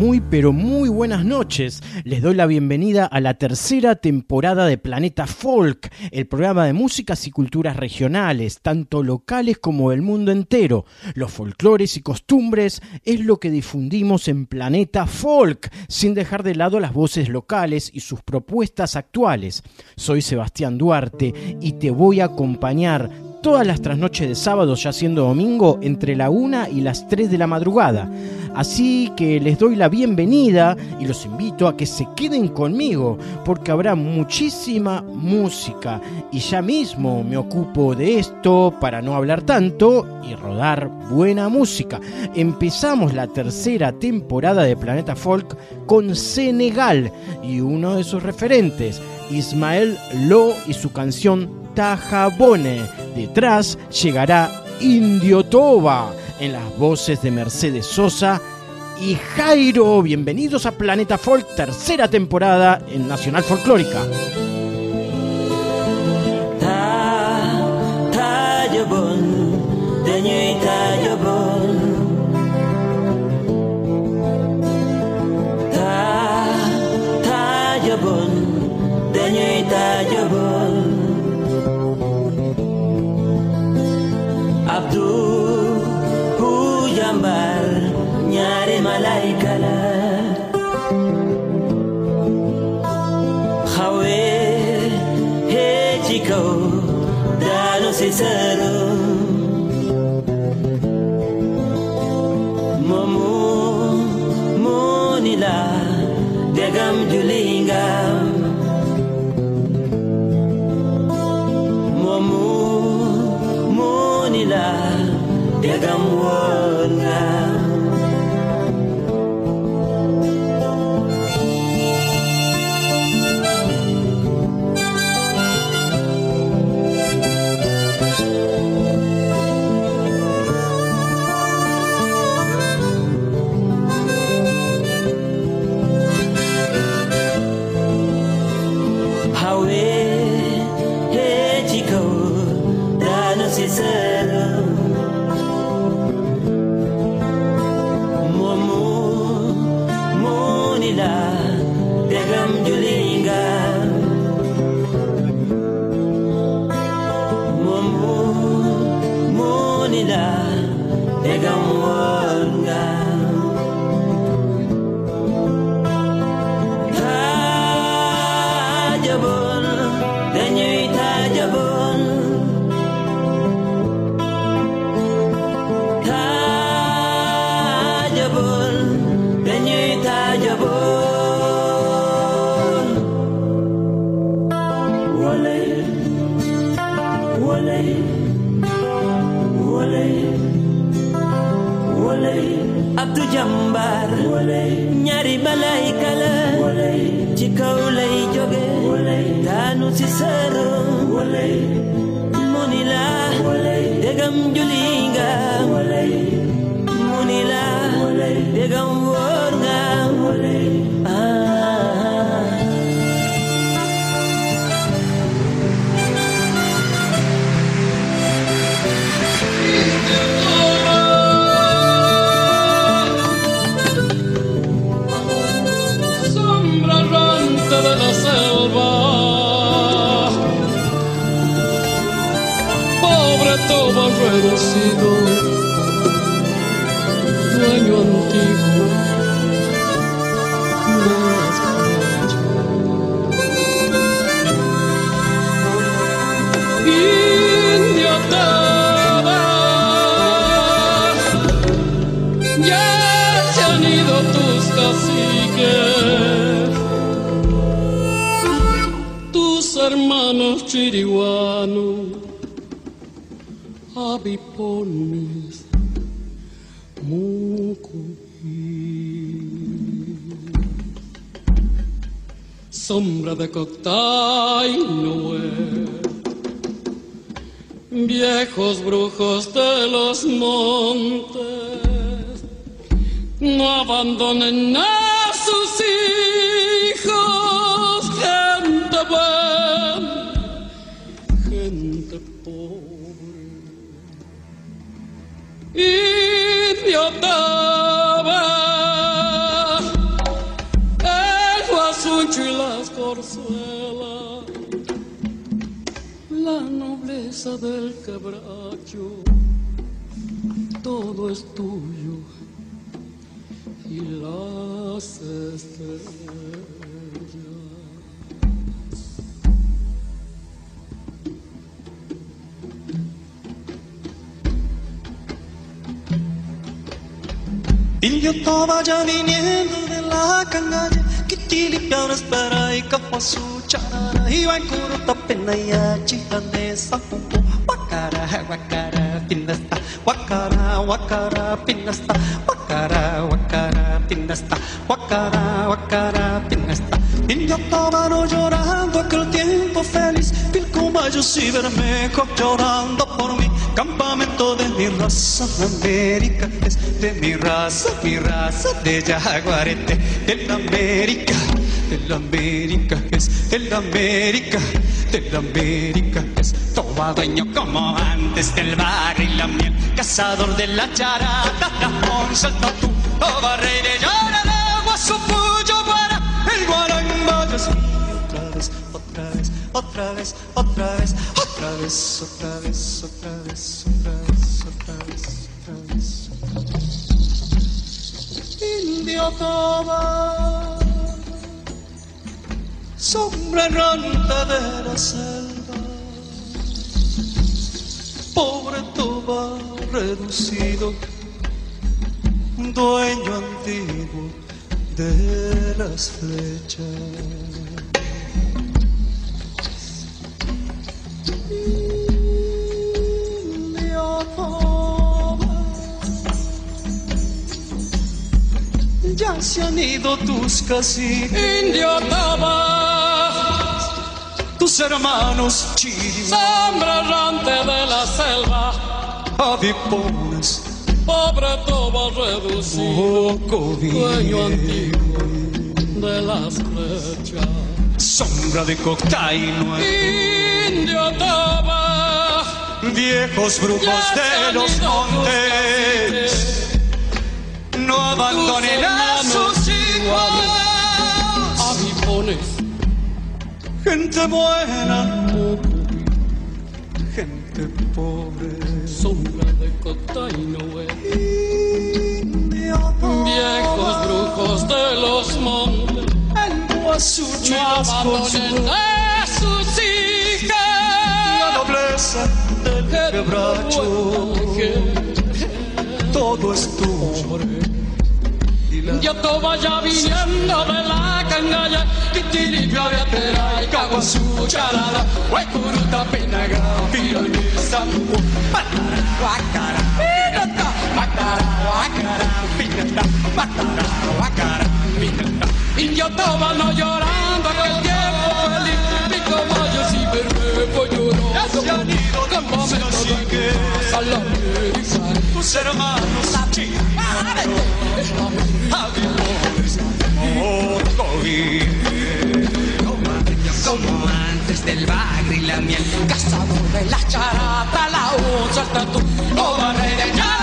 Muy pero muy buenas noches. Les doy la bienvenida a la tercera temporada de Planeta Folk, el programa de músicas y culturas regionales, tanto locales como del mundo entero. Los folclores y costumbres es lo que difundimos en Planeta Folk, sin dejar de lado las voces locales y sus propuestas actuales. Soy Sebastián Duarte y te voy a acompañar todas las trasnoches de sábado, ya siendo domingo, entre la 1 y las 3 de la madrugada. Así que les doy la bienvenida y los invito a que se queden conmigo, porque habrá muchísima música. Y ya mismo me ocupo de esto para no hablar tanto y rodar buena música. Empezamos la tercera temporada de Planeta Folk con Senegal y uno de sus referentes, Ismael Lo y su canción Tajabone. Detrás llegará Indio Toba en las voces de Mercedes Sosa y Jairo. Bienvenidos a Planeta Folk, tercera temporada en Nacional Folclórica. malaika la xawe hee ci kaw daanu si sëru moomu moo ni la degam juli degam woon tey malaika la ci kaw jóge danu si saro, mu ni dégam julinga, nga mu dégam woo sido sombra de Coctay viejos brujos de los montes, no abandonen a nobleza del quebracho, todo es tuyo y las estrellas. Y yo estaba ya viniendo de la canalla, que tilipiaron espera y capa su Hiwaikuru topinaya chihane sapupu Wakara wakara pinasta. Wakara wakara pinasta. Wakara wakara pinasta. Wakara wakara pinasta. Indio estaban llorando aquel tiempo feliz. Pilcumayos y Bermejo llorando por mí. Campamento de mi raza América es De mi raza, mi raza de Yaguarete De la América de la América es, de la América, de la América es, todo dueño como antes del barrio y la miel, cazador de la charata, la salta tú, oh rey de llorar, agua su puyo para el guarango otra vez, otra vez, otra vez, otra vez, otra vez, otra vez, otra vez, otra vez, otra vez, otra vez. Indio toba, sombra errante de la selva, pobre toba reducido, dueño antiguo de las flechas. Se han ido tus caciques, Indio Taba, tus hermanos chirimos, sombra errante de la selva, avipones, pobre toba reducido, poco dueño antiguo de las flechas. Sombra de cocaína, Indio Taba, viejos brujos de los montes, no abandonen a sus hijos. avipones, Gente buena, gente pobre. sombra de cotaino, Indio viejos brujos de los montes, El guasucho no abandonen a sus la hijas. nobleza del quebracho. Todo es tuyo. Yo Yotoba ya viniendo de la canalla, Kitiri Gloria Teray, Kawansu Charada, Waikuruta Pinaga, Pironi Sampo, Patara, Wakara, Pinata, Matara, Wakara, Pinata, Matara, Wakara, Pinata. Y Yotoba no llorando aquel tiempo feliz, mi caballo si verme fue pues lloroso, como me lo sigue, a la Tus hermanos, como antes del bagre y la miel, cazador de la charata, la voz hasta tú, no va a regañar.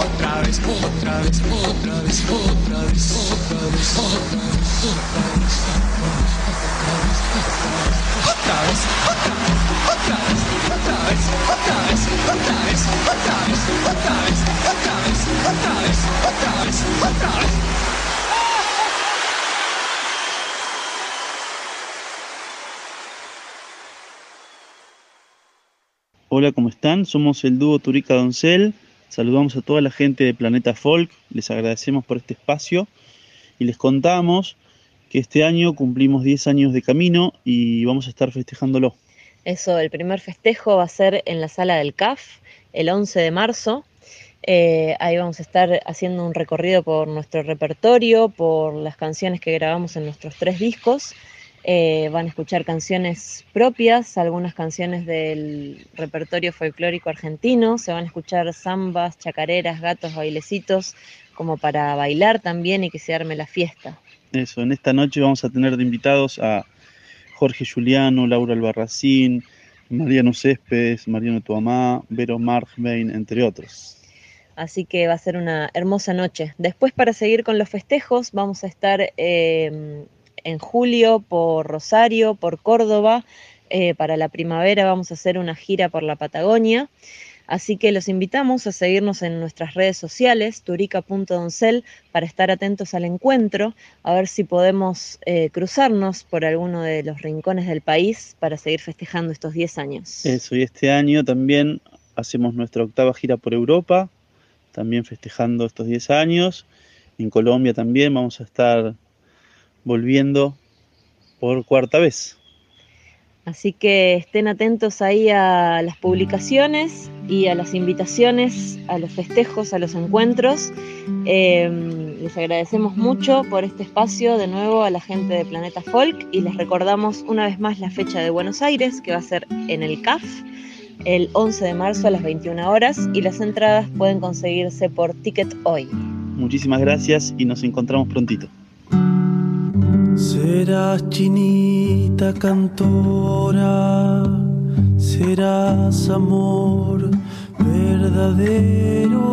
Otra vez, otra vez, otra vez, otra vez, otra vez, otra vez, otra vez, otra vez, otra vez, otra vez, otra vez, otra vez, otra vez, otra vez, otra vez, otra vez, otra vez, otra vez. Hola, ¿cómo están? Somos el dúo Turica Doncel. Saludamos a toda la gente de Planeta Folk. Les agradecemos por este espacio y les contamos que este año cumplimos 10 años de camino y vamos a estar festejándolo. Eso, el primer festejo va a ser en la sala del CAF el 11 de marzo. Eh, ahí vamos a estar haciendo un recorrido por nuestro repertorio, por las canciones que grabamos en nuestros tres discos. Eh, van a escuchar canciones propias, algunas canciones del repertorio folclórico argentino, se van a escuchar zambas, chacareras, gatos, bailecitos, como para bailar también y que se arme la fiesta. Eso, en esta noche vamos a tener de invitados a Jorge Juliano, Laura Albarracín, Mariano Céspedes, Mariano Tuamá, Vero Markbein, entre otros. Así que va a ser una hermosa noche. Después, para seguir con los festejos, vamos a estar eh, en julio por Rosario, por Córdoba. Eh, para la primavera vamos a hacer una gira por la Patagonia. Así que los invitamos a seguirnos en nuestras redes sociales, turica.doncel, para estar atentos al encuentro, a ver si podemos eh, cruzarnos por alguno de los rincones del país para seguir festejando estos 10 años. Eso, y este año también hacemos nuestra octava gira por Europa, también festejando estos 10 años. En Colombia también vamos a estar volviendo por cuarta vez. Así que estén atentos ahí a las publicaciones y a las invitaciones, a los festejos, a los encuentros. Eh, les agradecemos mucho por este espacio de nuevo a la gente de Planeta Folk y les recordamos una vez más la fecha de Buenos Aires, que va a ser en el CAF el 11 de marzo a las 21 horas y las entradas pueden conseguirse por Ticket Hoy. Muchísimas gracias y nos encontramos prontito. Serás chinita cantora, serás amor verdadero.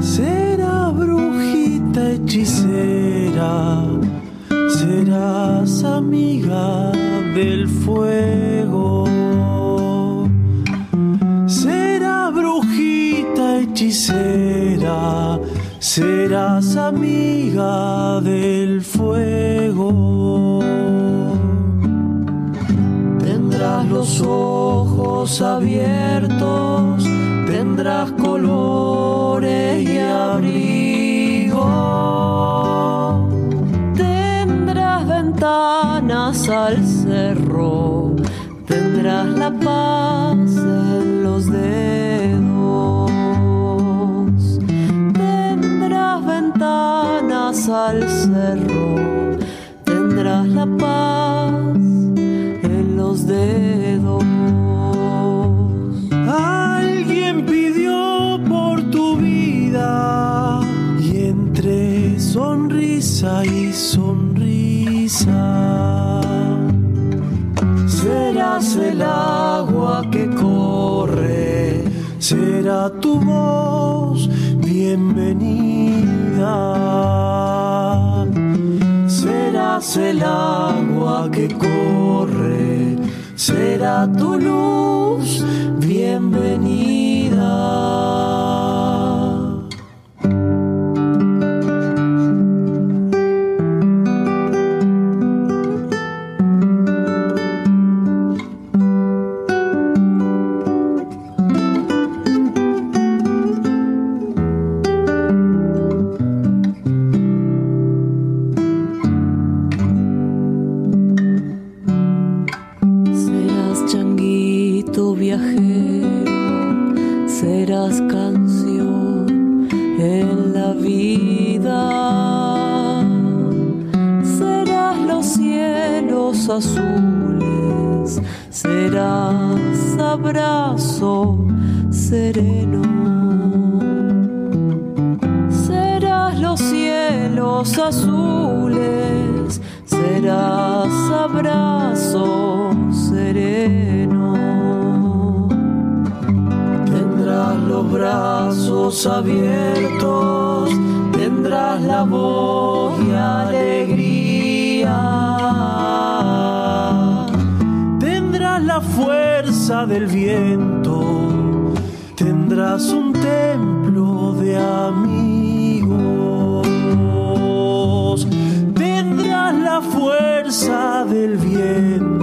Será brujita hechicera, serás amiga del fuego. Será brujita hechicera serás amiga del fuego. Tendrás los ojos abiertos, tendrás colores y abrigo. Tendrás ventanas al cerro, tendrás la paz en los dedos. Al cerro, tendrás la paz en los dedos. Alguien pidió por tu vida y entre sonrisa y sonrisa serás el agua que corre, será tu voz bienvenida. Serás el agua que corre, será tu luz bienvenida. Serás abrazo sereno. Serás los cielos azules, serás abrazo sereno. Tendrás los brazos abiertos, tendrás la voz y alegría. La fuerza del viento, tendrás un templo de amigos. Tendrás la fuerza del viento,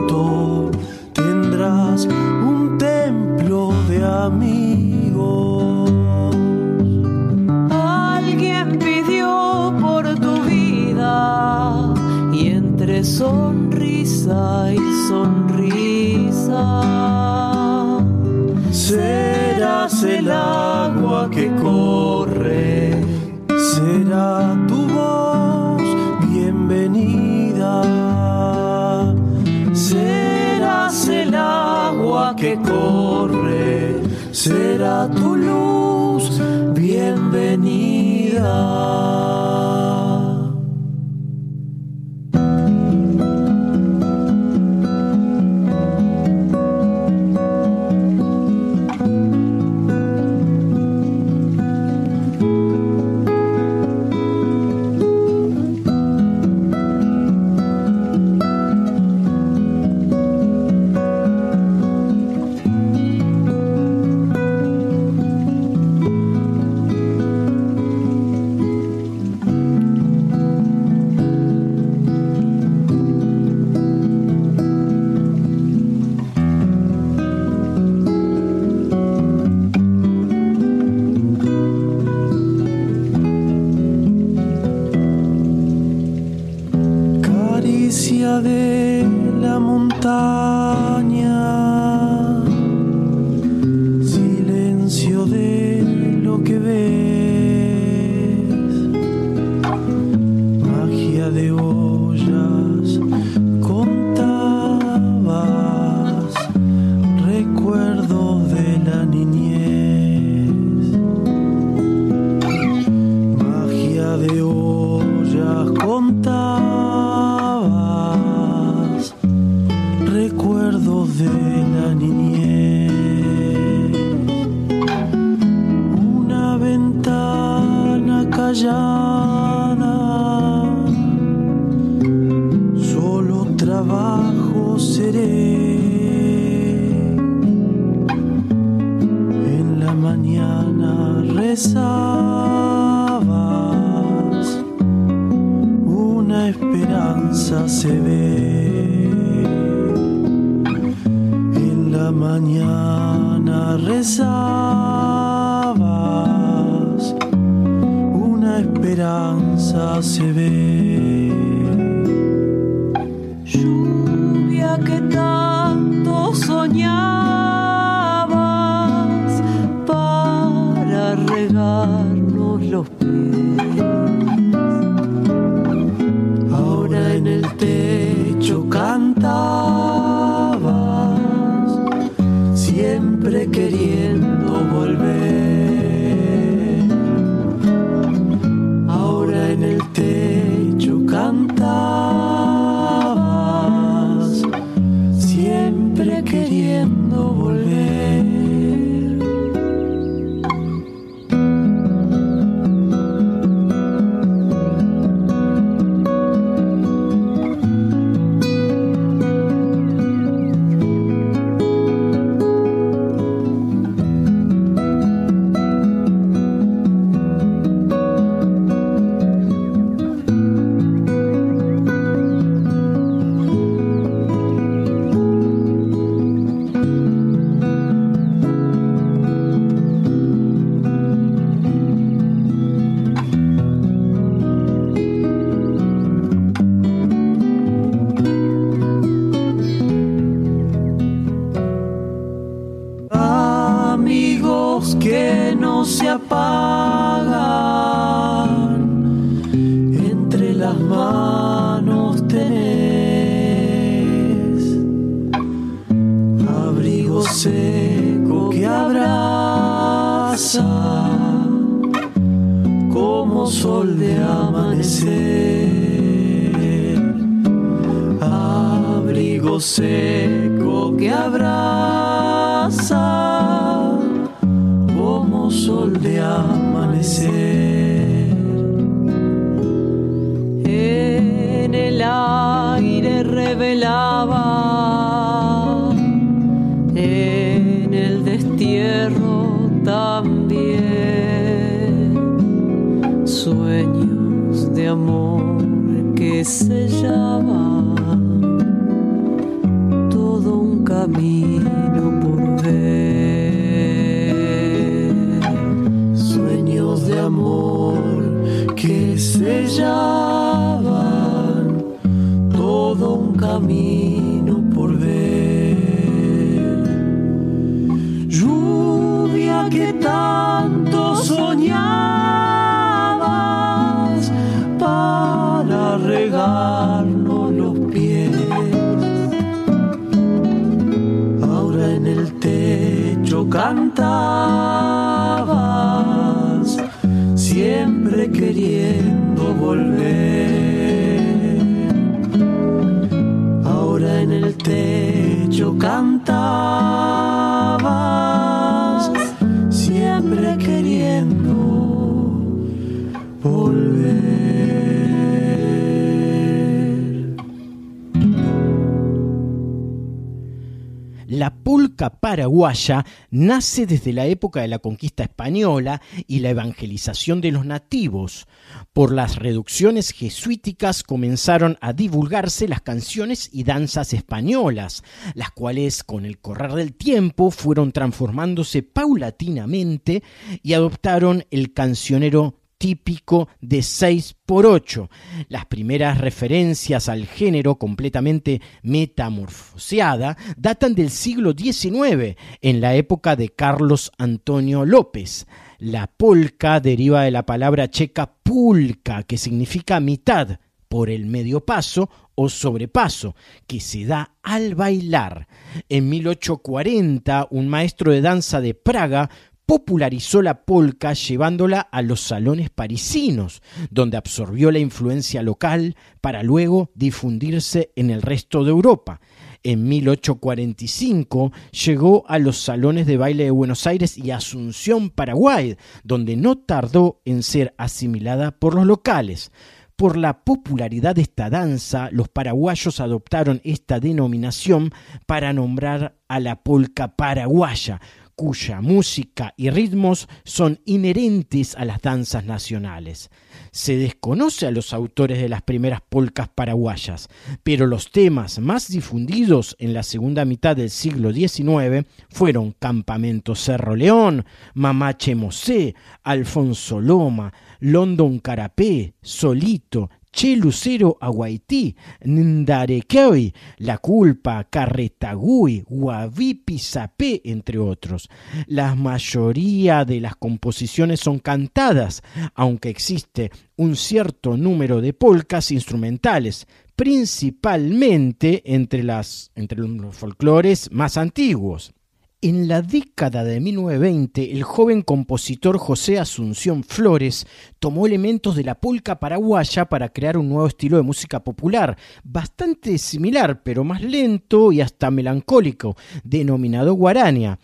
nace desde la época de la conquista española y la evangelización de los nativos. Por las reducciones jesuíticas comenzaron a divulgarse las canciones y danzas españolas, las cuales con el correr del tiempo fueron transformándose paulatinamente y adoptaron el cancionero típico de 6 por 8 Las primeras referencias al género completamente metamorfoseada datan del siglo XIX, en la época de Carlos Antonio López. La polka deriva de la palabra checa pulca, que significa mitad, por el medio paso o sobrepaso, que se da al bailar. En 1840, un maestro de danza de Praga popularizó la polka llevándola a los salones parisinos, donde absorbió la influencia local para luego difundirse en el resto de Europa. En 1845 llegó a los salones de baile de Buenos Aires y Asunción, Paraguay, donde no tardó en ser asimilada por los locales. Por la popularidad de esta danza, los paraguayos adoptaron esta denominación para nombrar a la polca paraguaya, cuya música y ritmos son inherentes a las danzas nacionales. Se desconoce a los autores de las primeras polcas paraguayas, pero los temas más difundidos en la segunda mitad del siglo XIX fueron Campamento Cerro León, Mamache Mosé, Alfonso Loma, London Carapé, Solito, Che Lucero Aguaití, Ndarekeoi, La Culpa, Carretagui, Guavipi Sapé, entre otros. La mayoría de las composiciones son cantadas, aunque existe un cierto número de polcas instrumentales, principalmente entre, las, entre los folclores más antiguos. En la década de 1920, el joven compositor José Asunción Flores tomó elementos de la polca paraguaya para crear un nuevo estilo de música popular, bastante similar, pero más lento y hasta melancólico, denominado guarania.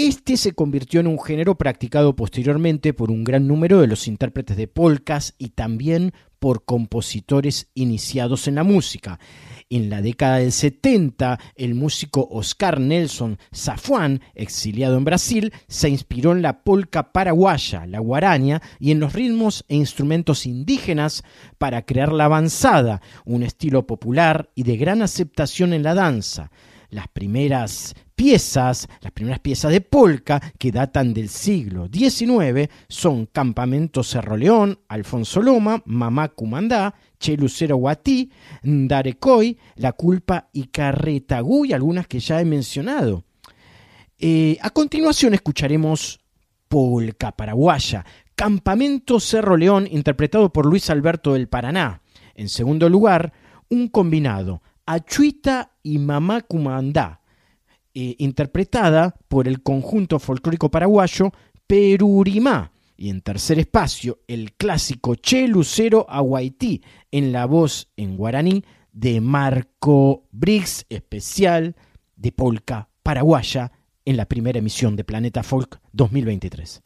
Este se convirtió en un género practicado posteriormente por un gran número de los intérpretes de polcas y también por compositores iniciados en la música. En la década del 70, el músico Oscar Nelson Safuán, exiliado en Brasil, se inspiró en la polca paraguaya, la guaraña, y en los ritmos e instrumentos indígenas para crear la avanzada, un estilo popular y de gran aceptación en la danza. Las primeras piezas, las primeras piezas de polka que datan del siglo XIX son Campamento Cerro León, Alfonso Loma, Mamá Cumandá, Che Lucero Guatí, Ndarecoy, La Culpa y Carretaguy, algunas que ya he mencionado. Eh, a continuación escucharemos Polka Paraguaya, Campamento Cerro León, interpretado por Luis Alberto del Paraná. En segundo lugar, un combinado, Achuita y Mamá Cumandá, eh, interpretada por el conjunto folclórico paraguayo Perurimá. Y en tercer espacio, el clásico Che Lucero Aguaití, en la voz en guaraní de Marco Briggs, especial de polka paraguaya, en la primera emisión de Planeta Folk 2023.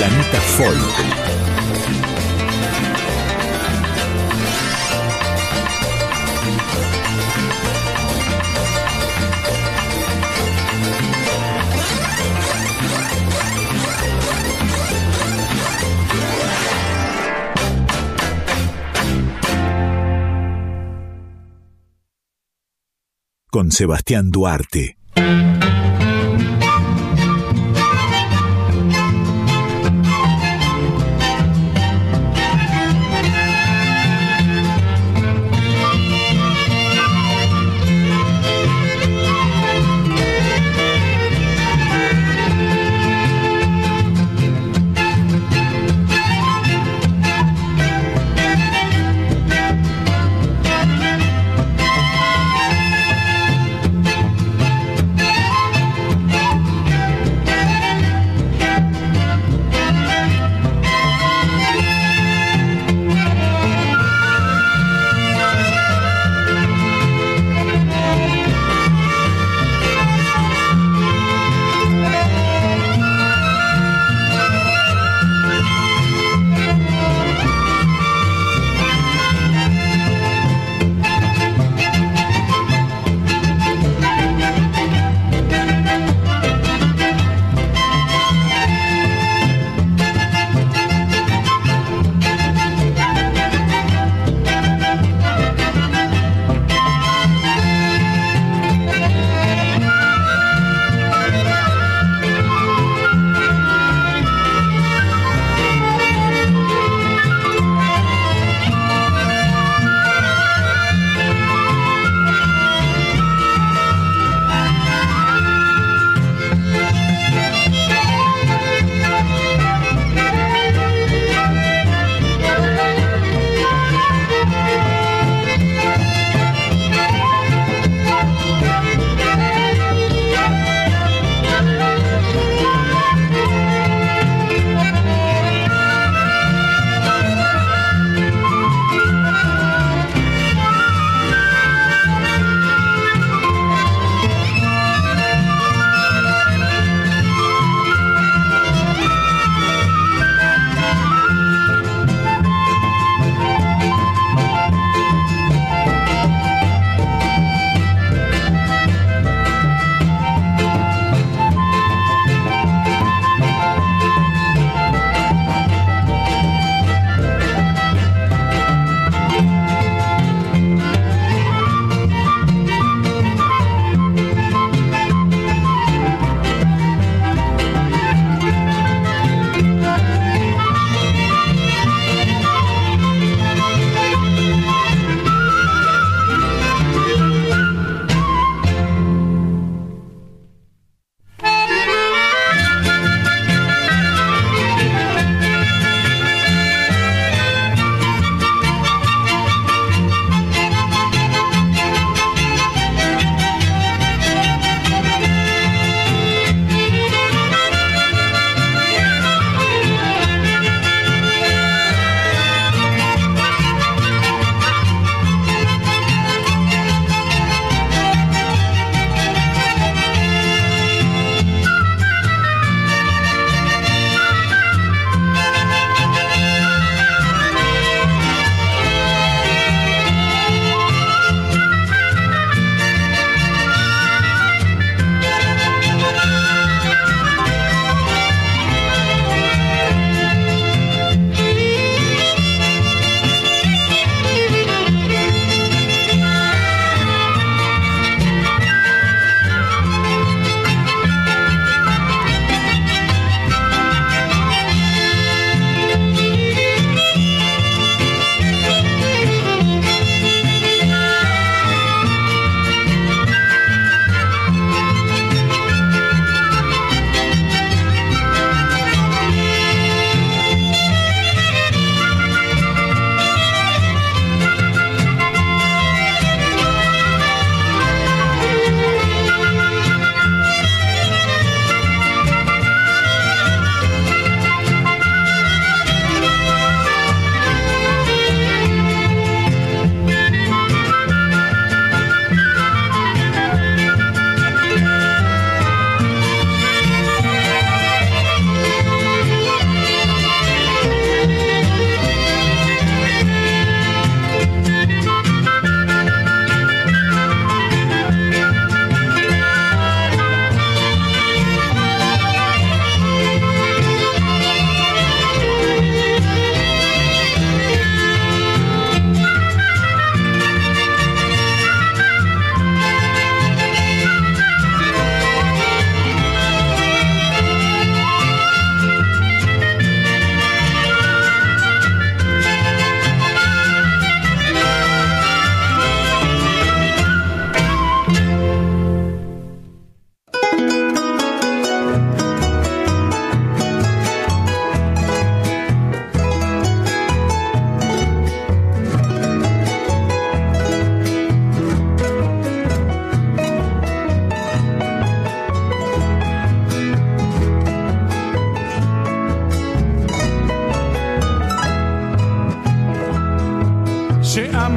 Planeta Folk. con Sebastián Duarte.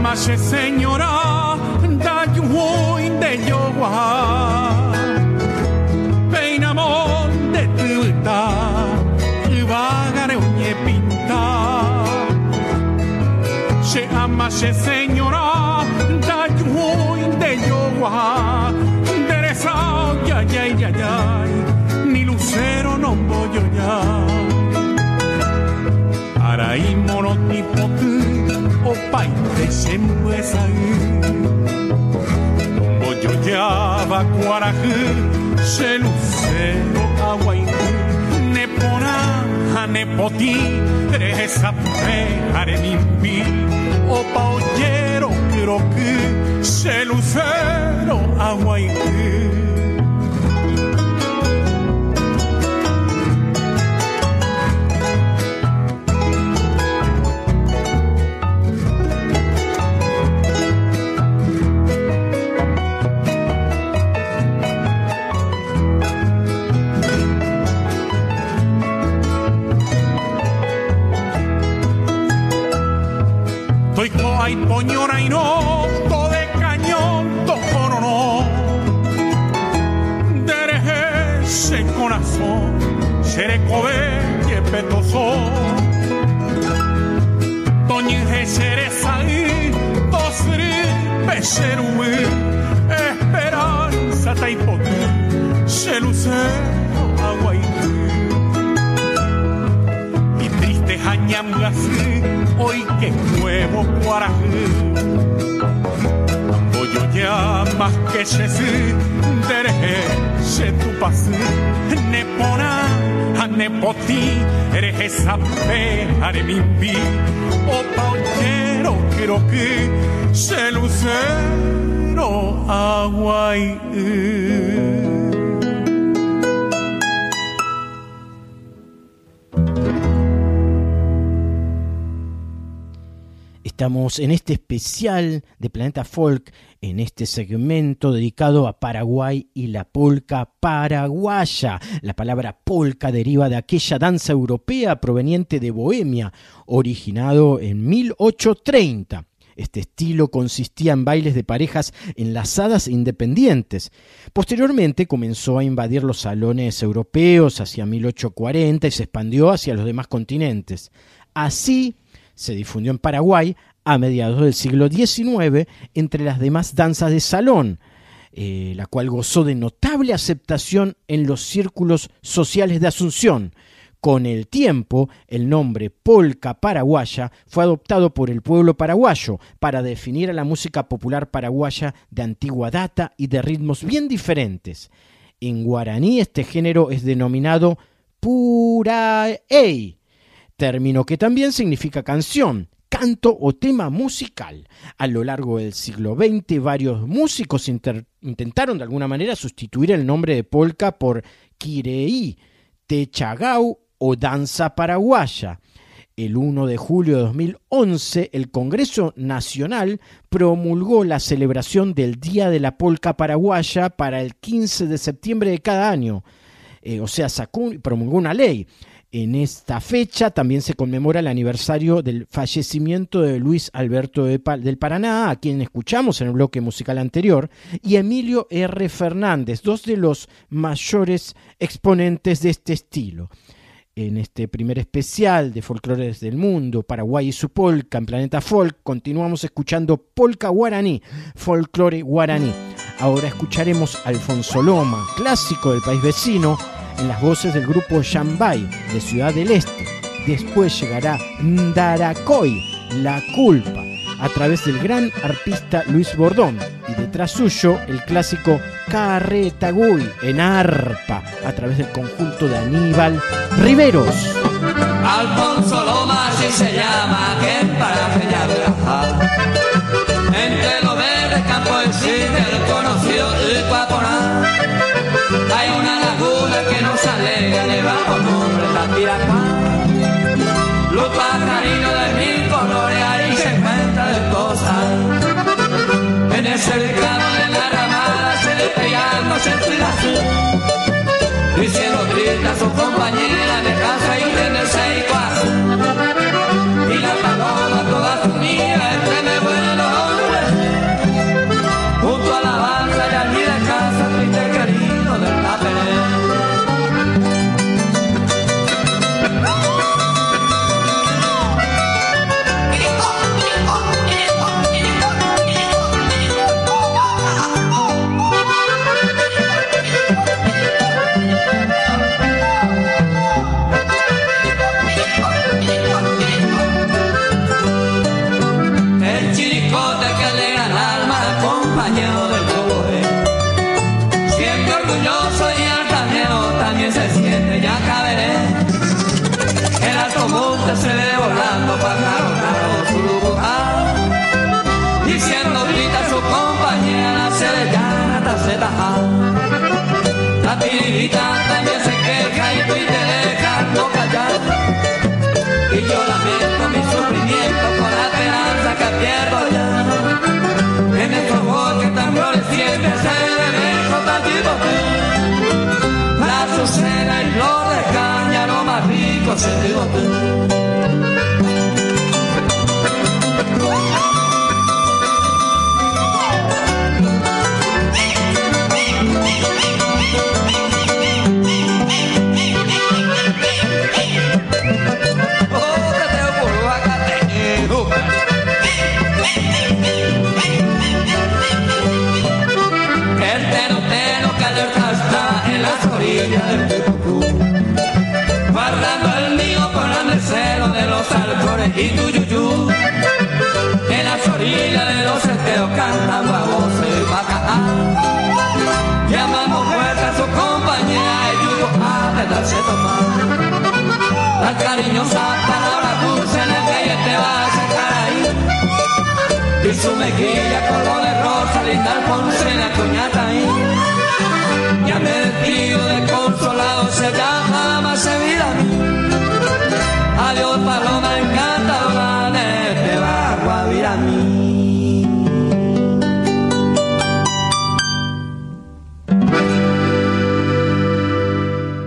ma c'è signora da vuoi de yowa. Peina monte tuta vagare ogni pinta. C'è amma c'è de sembuesa Boyo yaba cuaraje se lucero aguay Nepona a nepoti esa fe are mimpi o paollero creo que se lucero aguay Toiko ai poñora y no, to de cañón, toco no no. Dereje se corazón, seré cobe que petoso. Toñeje seré saí, tosri, peserui, esperanza taipoti, se lucero aguaití y triste jañamgasí, hoy que nuevo cuaraje. Voy ya más que se se tu pasé, nepona, nepoti, eres esa fe, aremimbi, o pauchero, quiero que se lucero agua y Estamos en este especial de Planeta Folk, en este segmento dedicado a Paraguay y la polca paraguaya. La palabra polca deriva de aquella danza europea proveniente de Bohemia, originado en 1830. Este estilo consistía en bailes de parejas enlazadas e independientes. Posteriormente comenzó a invadir los salones europeos hacia 1840 y se expandió hacia los demás continentes. Así, se difundió en Paraguay a mediados del siglo XIX entre las demás danzas de salón, eh, la cual gozó de notable aceptación en los círculos sociales de Asunción. Con el tiempo, el nombre polca paraguaya fue adoptado por el pueblo paraguayo para definir a la música popular paraguaya de antigua data y de ritmos bien diferentes. En guaraní este género es denominado puraey, término que también significa canción, canto o tema musical. A lo largo del siglo XX, varios músicos intentaron de alguna manera sustituir el nombre de polka por kireí, techagau o danza paraguaya. El 1 de julio de 2011, el Congreso Nacional promulgó la celebración del Día de la Polca Paraguaya para el 15 de septiembre de cada año. Eh, o sea, sacó, promulgó una ley. En esta fecha también se conmemora el aniversario del fallecimiento de Luis Alberto de del Paraná, a quien escuchamos en el bloque musical anterior, y Emilio R. Fernández, dos de los mayores exponentes de este estilo. En este primer especial de Folclores del Mundo, Paraguay y su polka en Planeta Folk, continuamos escuchando polka guaraní, folclore guaraní. Ahora escucharemos Alfonso Loma, clásico del país vecino, en las voces del grupo Yambay de Ciudad del Este. Después llegará Ndaracoy, La Culpa, a través del gran arpista Luis Bordón. Y detrás suyo el clásico Carretaguy en arpa, a través del conjunto de Aníbal Riveros. Alfonso Loma así se llama, que para viajar. Entre los verdes campos existe el conocido. Hay de bajo nombre Tapiracá. Los pajarinos de mil colores ahí se encuentran de cosas. En ese cercano de la ramada se despegando sentido azul. Diciendo triste a su compañera de casa y tiene seis más rico se y tu yuyú En las orillas de los esteros cantando a voces y bacá Llamamos fuerte a su compañía y yuyu a de darse tomar. Las cariñosas palabras dulces en el que te va a sacar ahí. Y su mejilla color de rosa, linda la cuñata ahí. Ya me despido de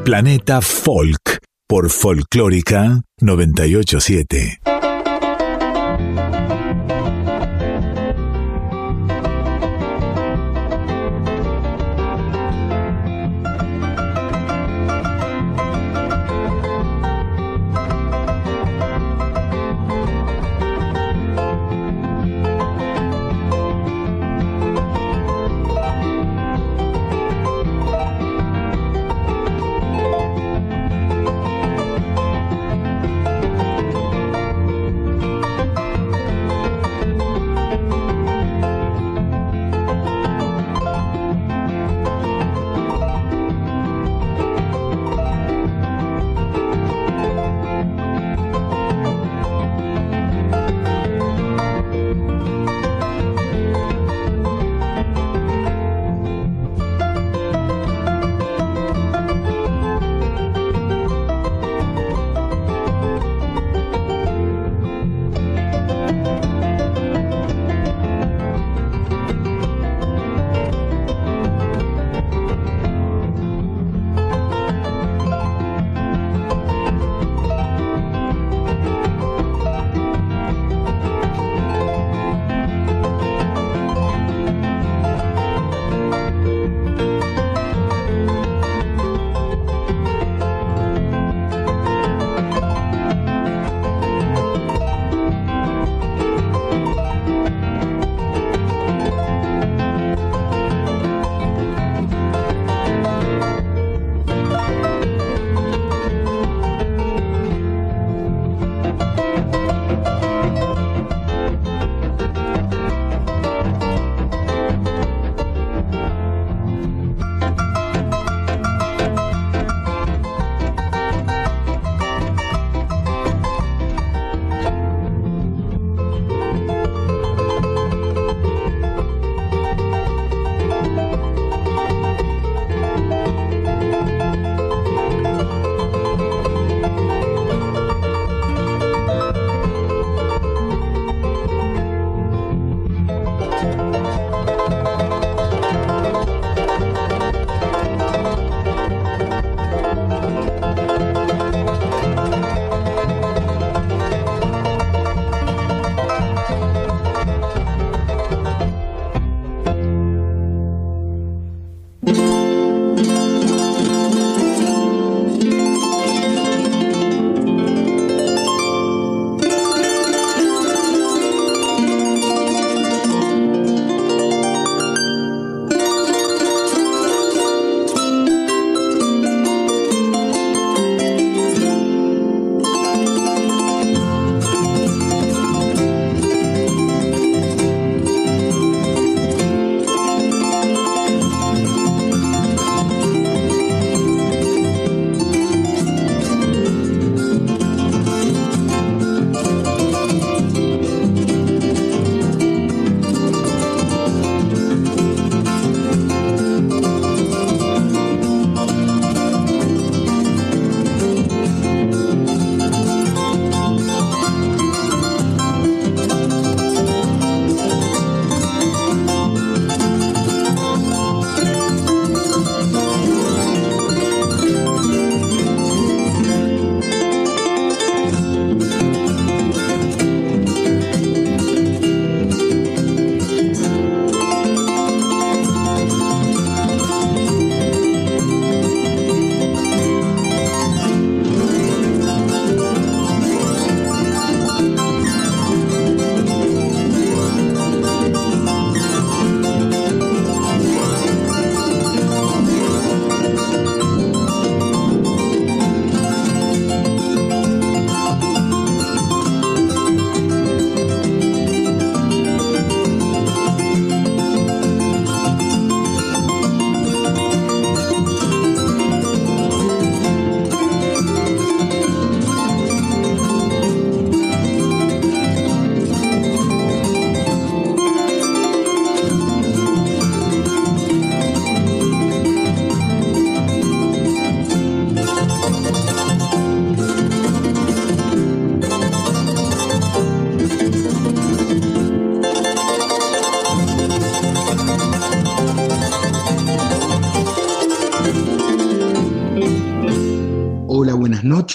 Planeta Folk por Folclórica 987.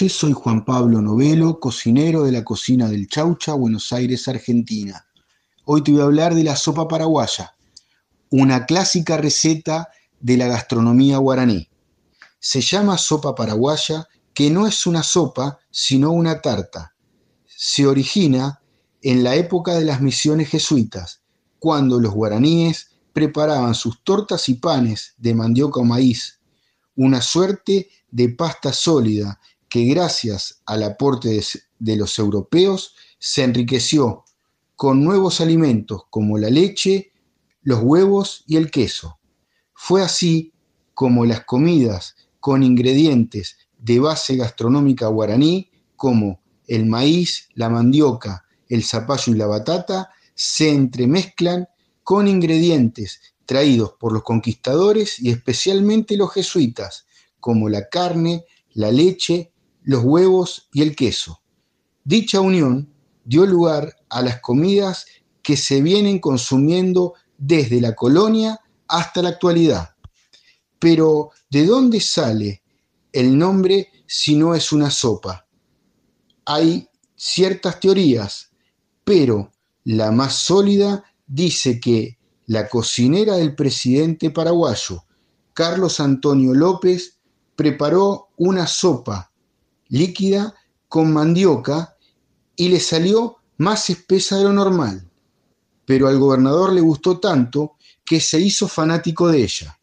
Soy Juan Pablo Novelo, cocinero de la cocina del Chaucha, Buenos Aires, Argentina. Hoy te voy a hablar de la sopa paraguaya, una clásica receta de la gastronomía guaraní. Se llama sopa paraguaya, que no es una sopa, sino una tarta. Se origina en la época de las misiones jesuitas, cuando los guaraníes preparaban sus tortas y panes de mandioca o maíz, una suerte de pasta sólida que gracias al aporte de, de los europeos se enriqueció con nuevos alimentos como la leche, los huevos y el queso. Fue así como las comidas con ingredientes de base gastronómica guaraní como el maíz, la mandioca, el zapallo y la batata se entremezclan con ingredientes traídos por los conquistadores y especialmente los jesuitas, como la carne, la leche, los huevos y el queso. Dicha unión dio lugar a las comidas que se vienen consumiendo desde la colonia hasta la actualidad. Pero, ¿de dónde sale el nombre si no es una sopa? Hay ciertas teorías, pero la más sólida dice que la cocinera del presidente paraguayo, Carlos Antonio López, preparó una sopa líquida con mandioca y le salió más espesa de lo normal. Pero al gobernador le gustó tanto que se hizo fanático de ella.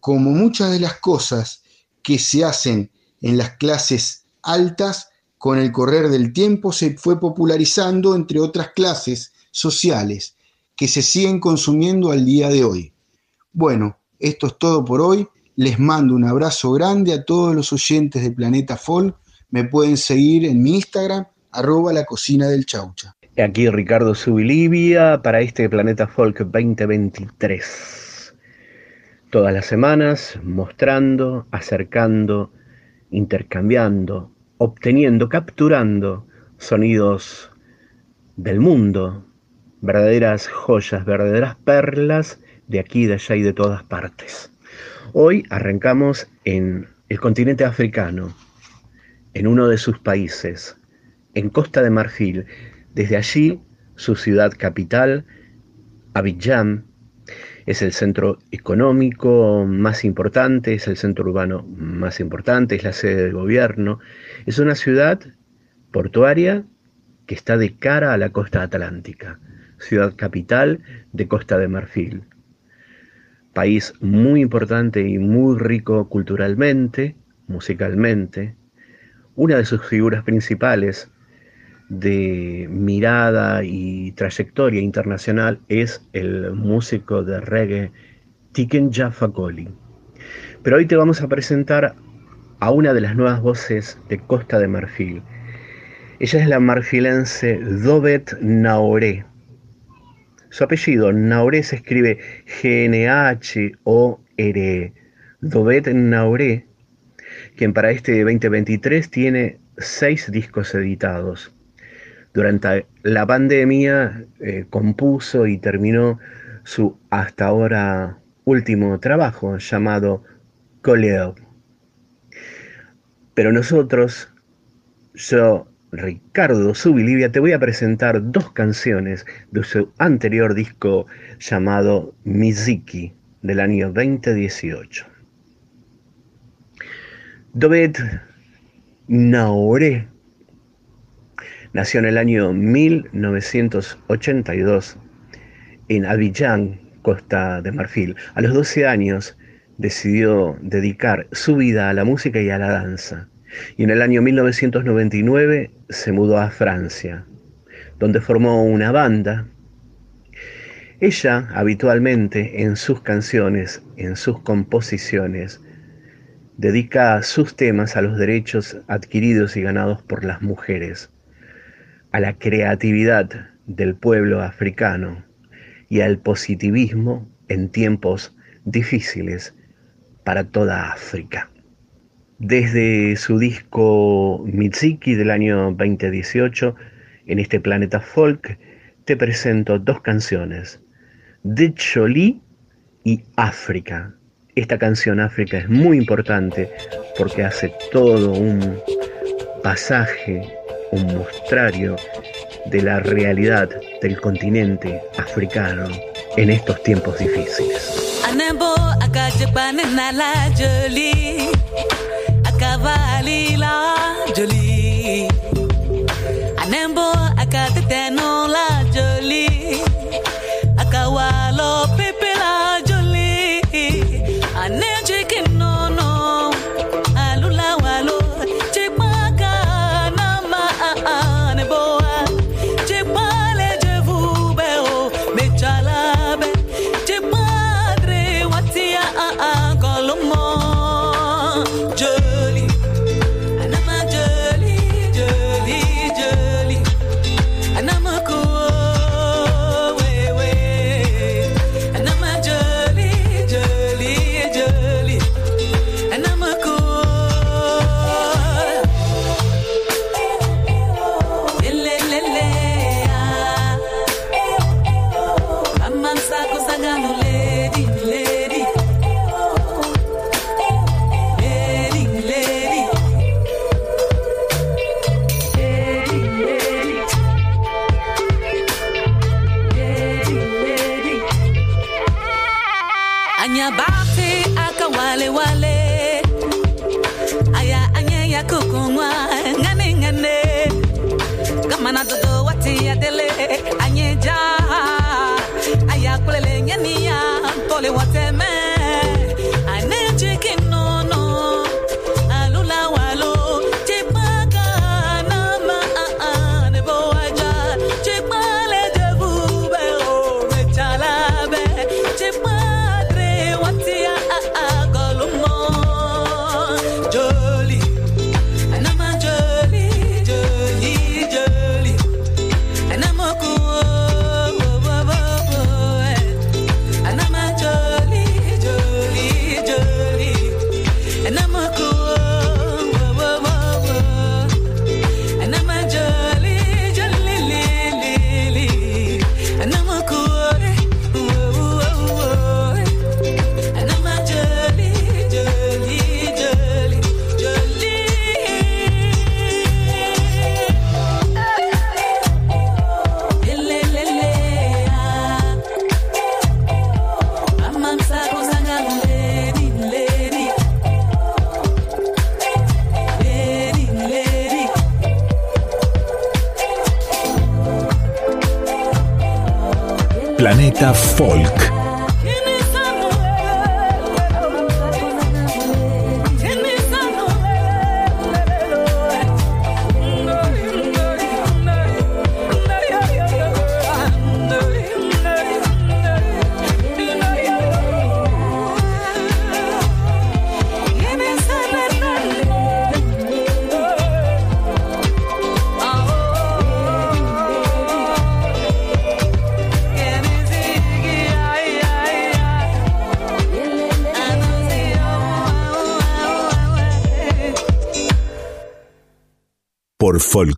Como muchas de las cosas que se hacen en las clases altas, con el correr del tiempo se fue popularizando entre otras clases sociales que se siguen consumiendo al día de hoy. Bueno, esto es todo por hoy. Les mando un abrazo grande a todos los oyentes de Planeta Folk. Me pueden seguir en mi Instagram, arroba la cocina del chaucha. Aquí Ricardo Subilivia para este Planeta Folk 2023. Todas las semanas mostrando, acercando, intercambiando, obteniendo, capturando sonidos del mundo, verdaderas joyas, verdaderas perlas de aquí, de allá y de todas partes. Hoy arrancamos en el continente africano, en uno de sus países, en Costa de Marfil. Desde allí, su ciudad capital, Abidjan, es el centro económico más importante, es el centro urbano más importante, es la sede del gobierno. Es una ciudad portuaria que está de cara a la costa atlántica ciudad capital de Costa de Marfil. País muy importante y muy rico culturalmente, musicalmente. Una de sus figuras principales de mirada y trayectoria internacional es el músico de reggae Tiken Jaffa Koli. Pero hoy te vamos a presentar a una de las nuevas voces de Costa de Marfil. Ella es la marfilense Dobet Naoré su apellido, Nauré, se escribe G-N-H-O-R-E. Dobet Nauré, quien para este 2023 tiene seis discos editados. Durante la pandemia eh, compuso y terminó su hasta ahora último trabajo llamado Coleo. Pero nosotros, yo Ricardo Subilivia, te voy a presentar dos canciones de su anterior disco llamado Miziki del año 2018. Dobet Naoré nació en el año 1982 en Abidjan, Costa de Marfil. A los 12 años decidió dedicar su vida a la música y a la danza y en el año 1999 se mudó a Francia, donde formó una banda. Ella habitualmente en sus canciones, en sus composiciones, dedica sus temas a los derechos adquiridos y ganados por las mujeres, a la creatividad del pueblo africano y al positivismo en tiempos difíciles para toda África desde su disco Mitsiki del año 2018, en este planeta folk, te presento dos canciones, De Cholí y África. Esta canción África es muy importante porque hace todo un pasaje, un mostrario de la realidad del continente africano en estos tiempos difíciles. Valila Jolie. Anembo akateteno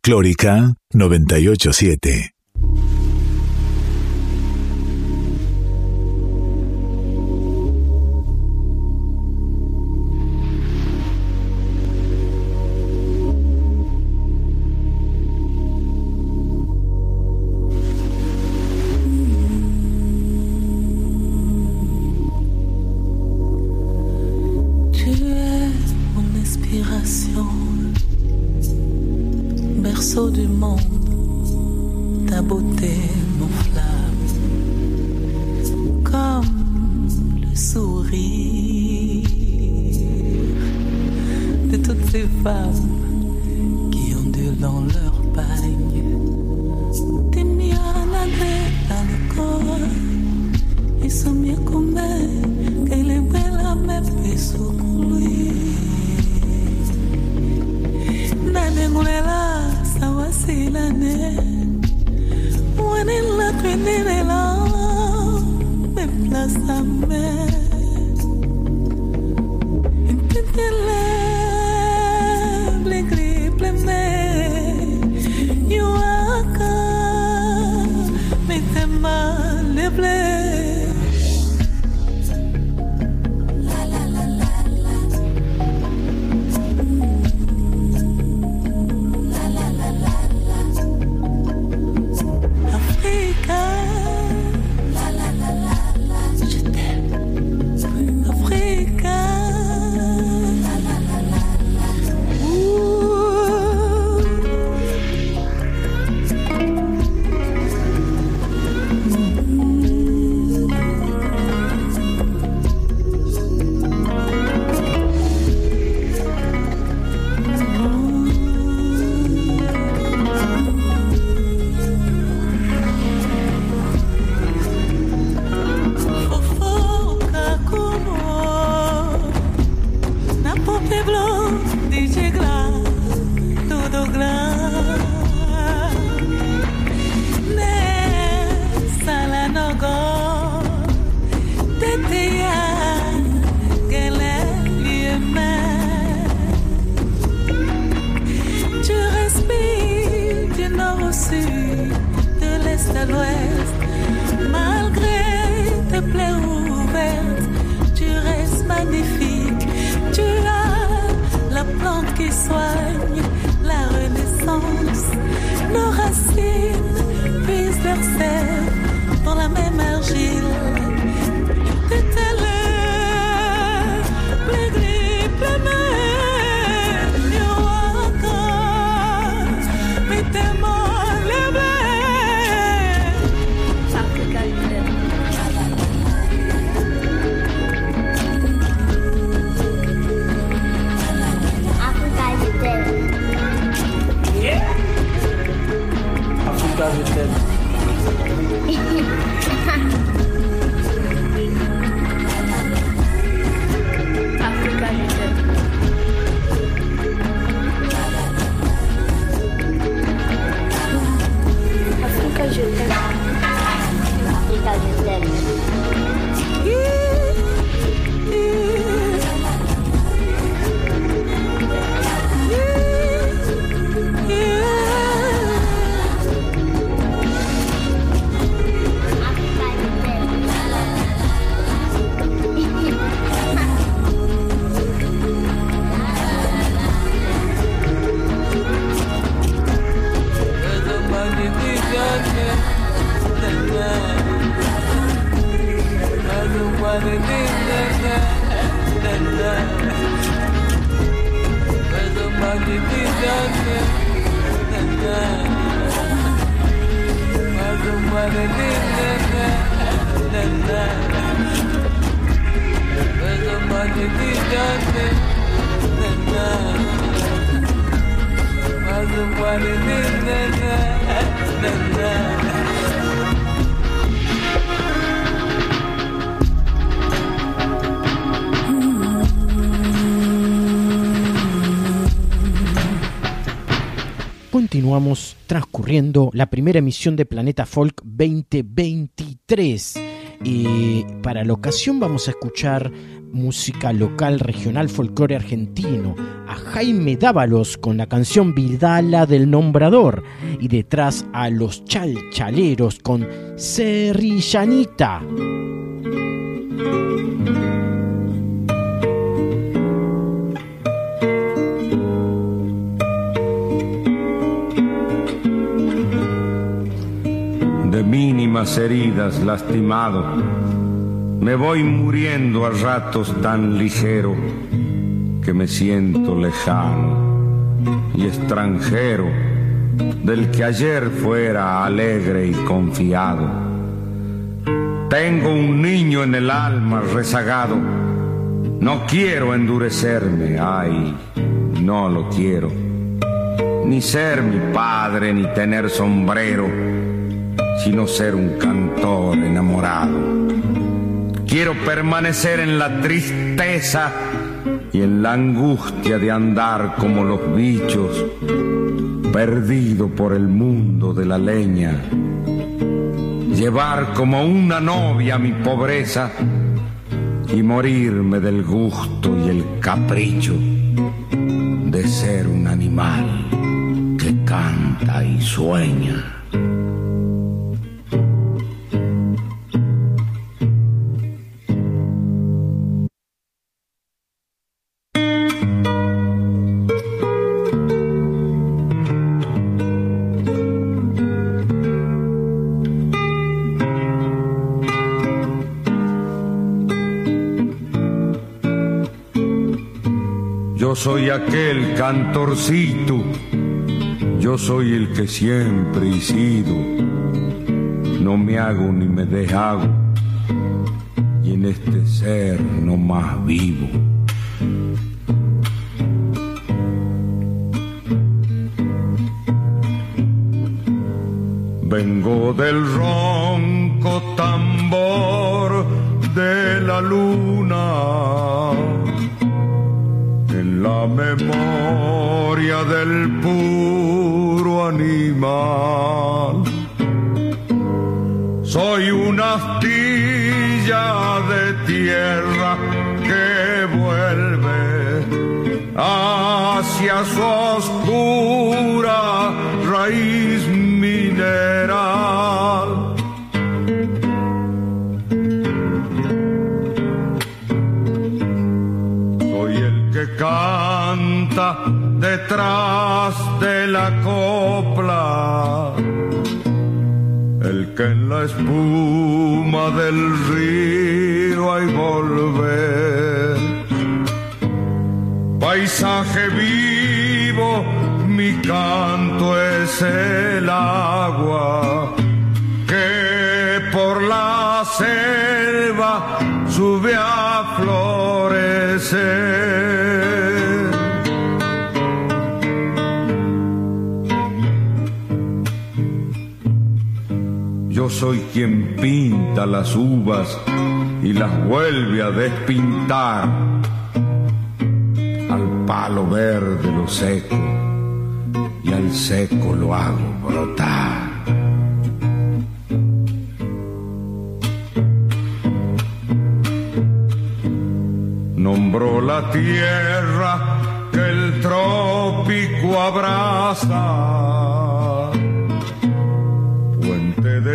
Folclórica 987. Continuamos transcurriendo la primera emisión de Planeta Folk 2023. Y para la ocasión vamos a escuchar música local, regional, folclore argentino. A Jaime Dávalos con la canción Vidala del Nombrador. Y detrás a los Chalchaleros con Serrillanita. De mínimas heridas lastimado. Me voy muriendo a ratos tan ligero que me siento lejano y extranjero del que ayer fuera alegre y confiado. Tengo un niño en el alma rezagado, no quiero endurecerme, ay, no lo quiero, ni ser mi padre, ni tener sombrero sino ser un cantor enamorado. Quiero permanecer en la tristeza y en la angustia de andar como los bichos, perdido por el mundo de la leña. Llevar como una novia mi pobreza y morirme del gusto y el capricho de ser un animal que canta y sueña. Soy aquel cantorcito, yo soy el que siempre he sido. No me hago ni me deshago, y en este ser no más vivo. Vengo del ronco tambor de la luna memoria del puro animal. Soy una astilla de tierra que vuelve hacia su detrás de la copla, el que en la espuma del río hay volver. Paisaje vivo, mi canto es el agua que por la selva sube a florecer. Soy quien pinta las uvas y las vuelve a despintar. Al palo verde lo seco y al seco lo hago brotar. Nombró la tierra que el trópico abraza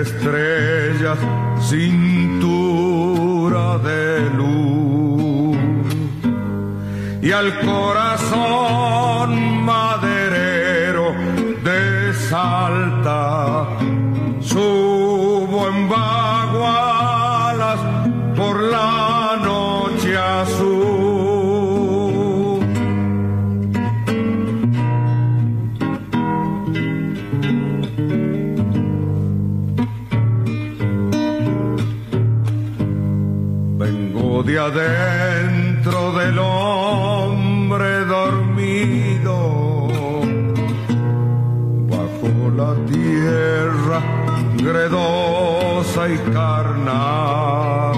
estrellas, cintura de luz, y al corazón maderero de Salta adentro del hombre dormido, bajo la tierra gredosa y carnal,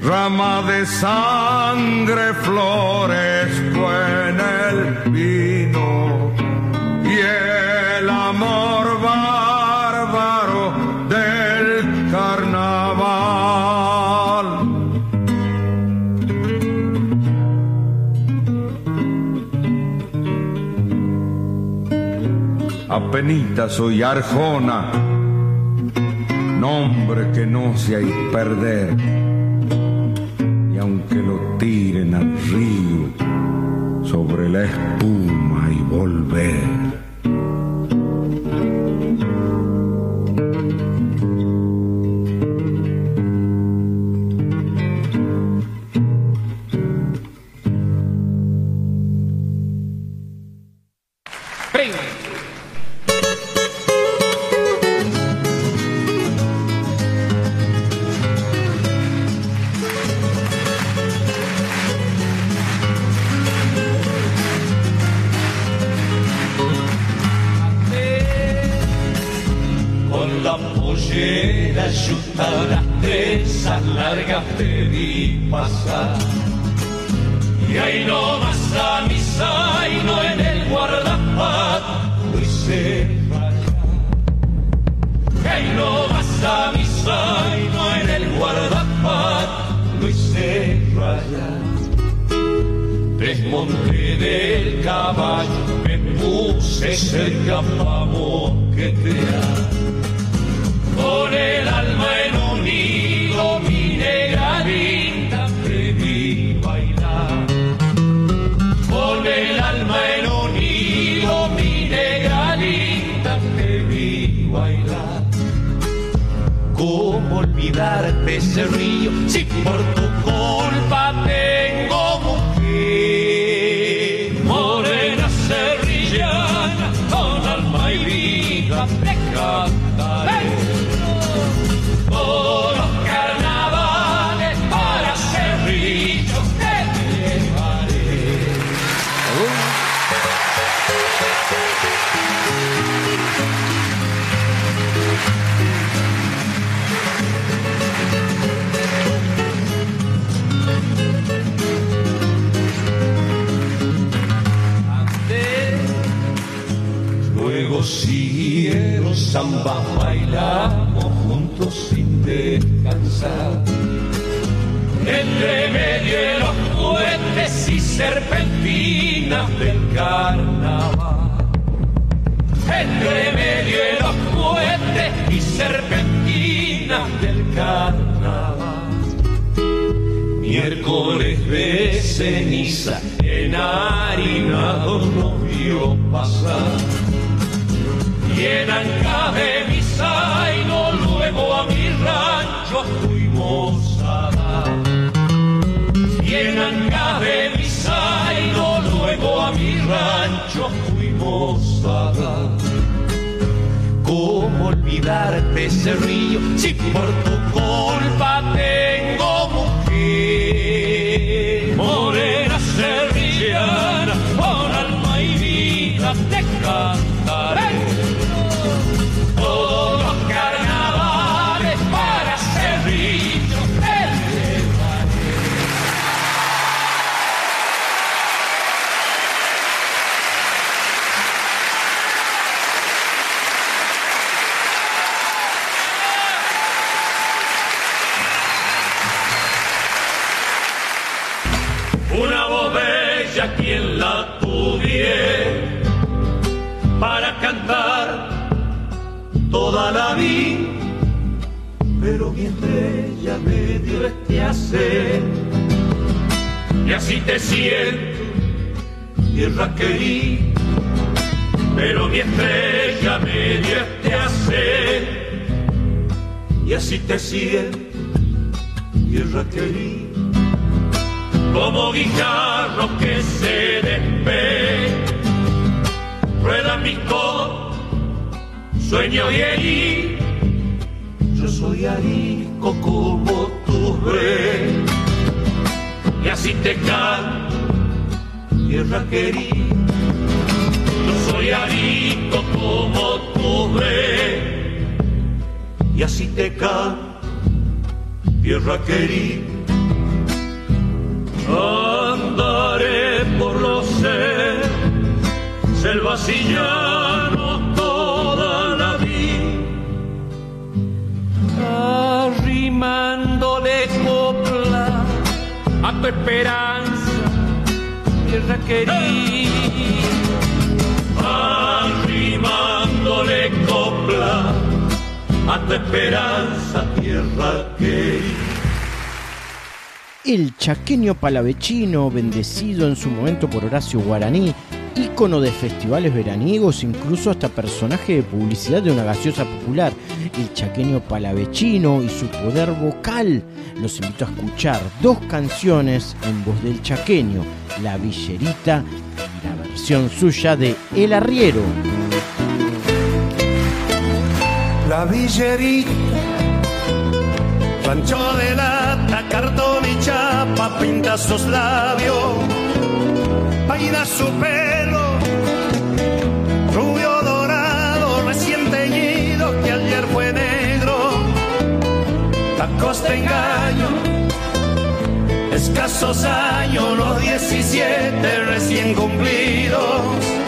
rama de sangre florezco Apenita soy Arjona, nombre que no se hay perder. Y aunque lo tiren al río, sobre la espuma y volver. palavecino, bendecido en su momento por Horacio Guaraní, ícono de festivales veraniegos, incluso hasta personaje de publicidad de una gaseosa popular, el chaqueño palavecino y su poder vocal. Los invito a escuchar dos canciones en voz del chaqueño, La Villerita y la versión suya de El Arriero. La Villerita Pancho de lata, cartón y chapa, pinta sus labios, vaina su pelo, rubio dorado, recién teñido, que ayer fue negro, tacos de engaño, escasos años, los 17 recién cumplidos.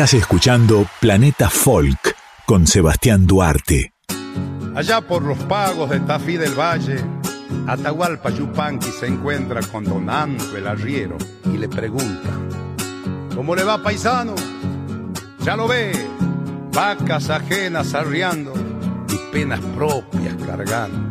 Estás escuchando Planeta Folk con Sebastián Duarte. Allá por los pagos de Tafí del Valle, Atahualpa Yupanqui se encuentra con Don Anto el arriero y le pregunta, ¿cómo le va paisano? Ya lo ve, vacas ajenas arriando y penas propias cargando.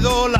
Dormido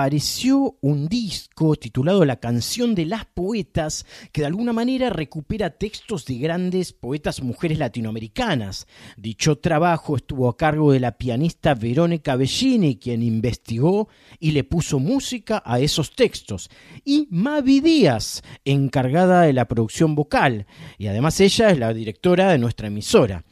Apareció un disco titulado La canción de las poetas que de alguna manera recupera textos de grandes poetas mujeres latinoamericanas. Dicho trabajo estuvo a cargo de la pianista Verónica Bellini, quien investigó y le puso música a esos textos, y Mavi Díaz, encargada de la producción vocal, y además ella es la directora de nuestra emisora.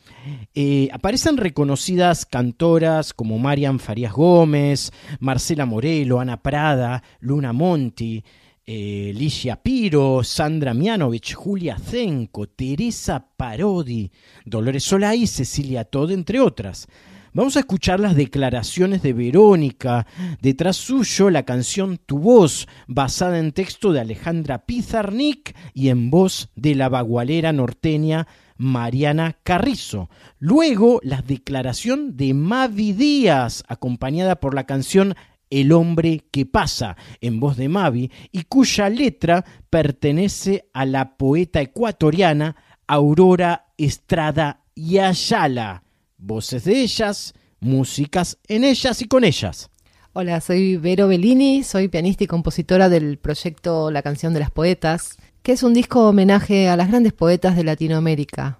Eh, aparecen reconocidas cantoras como Marian Farías Gómez, Marcela Morelo, Ana Prada, Luna Monti, eh, Ligia Piro, Sandra Mianovich, Julia Zenco, Teresa Parodi, Dolores Solá Cecilia Todd, entre otras. Vamos a escuchar las declaraciones de Verónica, detrás suyo la canción Tu voz, basada en texto de Alejandra Pizarnik y en voz de la bagualera norteña Mariana Carrizo. Luego, la declaración de Mavi Díaz, acompañada por la canción El hombre que pasa, en voz de Mavi, y cuya letra pertenece a la poeta ecuatoriana Aurora Estrada y Ayala. Voces de ellas, músicas en ellas y con ellas. Hola, soy Vero Bellini, soy pianista y compositora del proyecto La canción de las poetas que es un disco homenaje a las grandes poetas de Latinoamérica.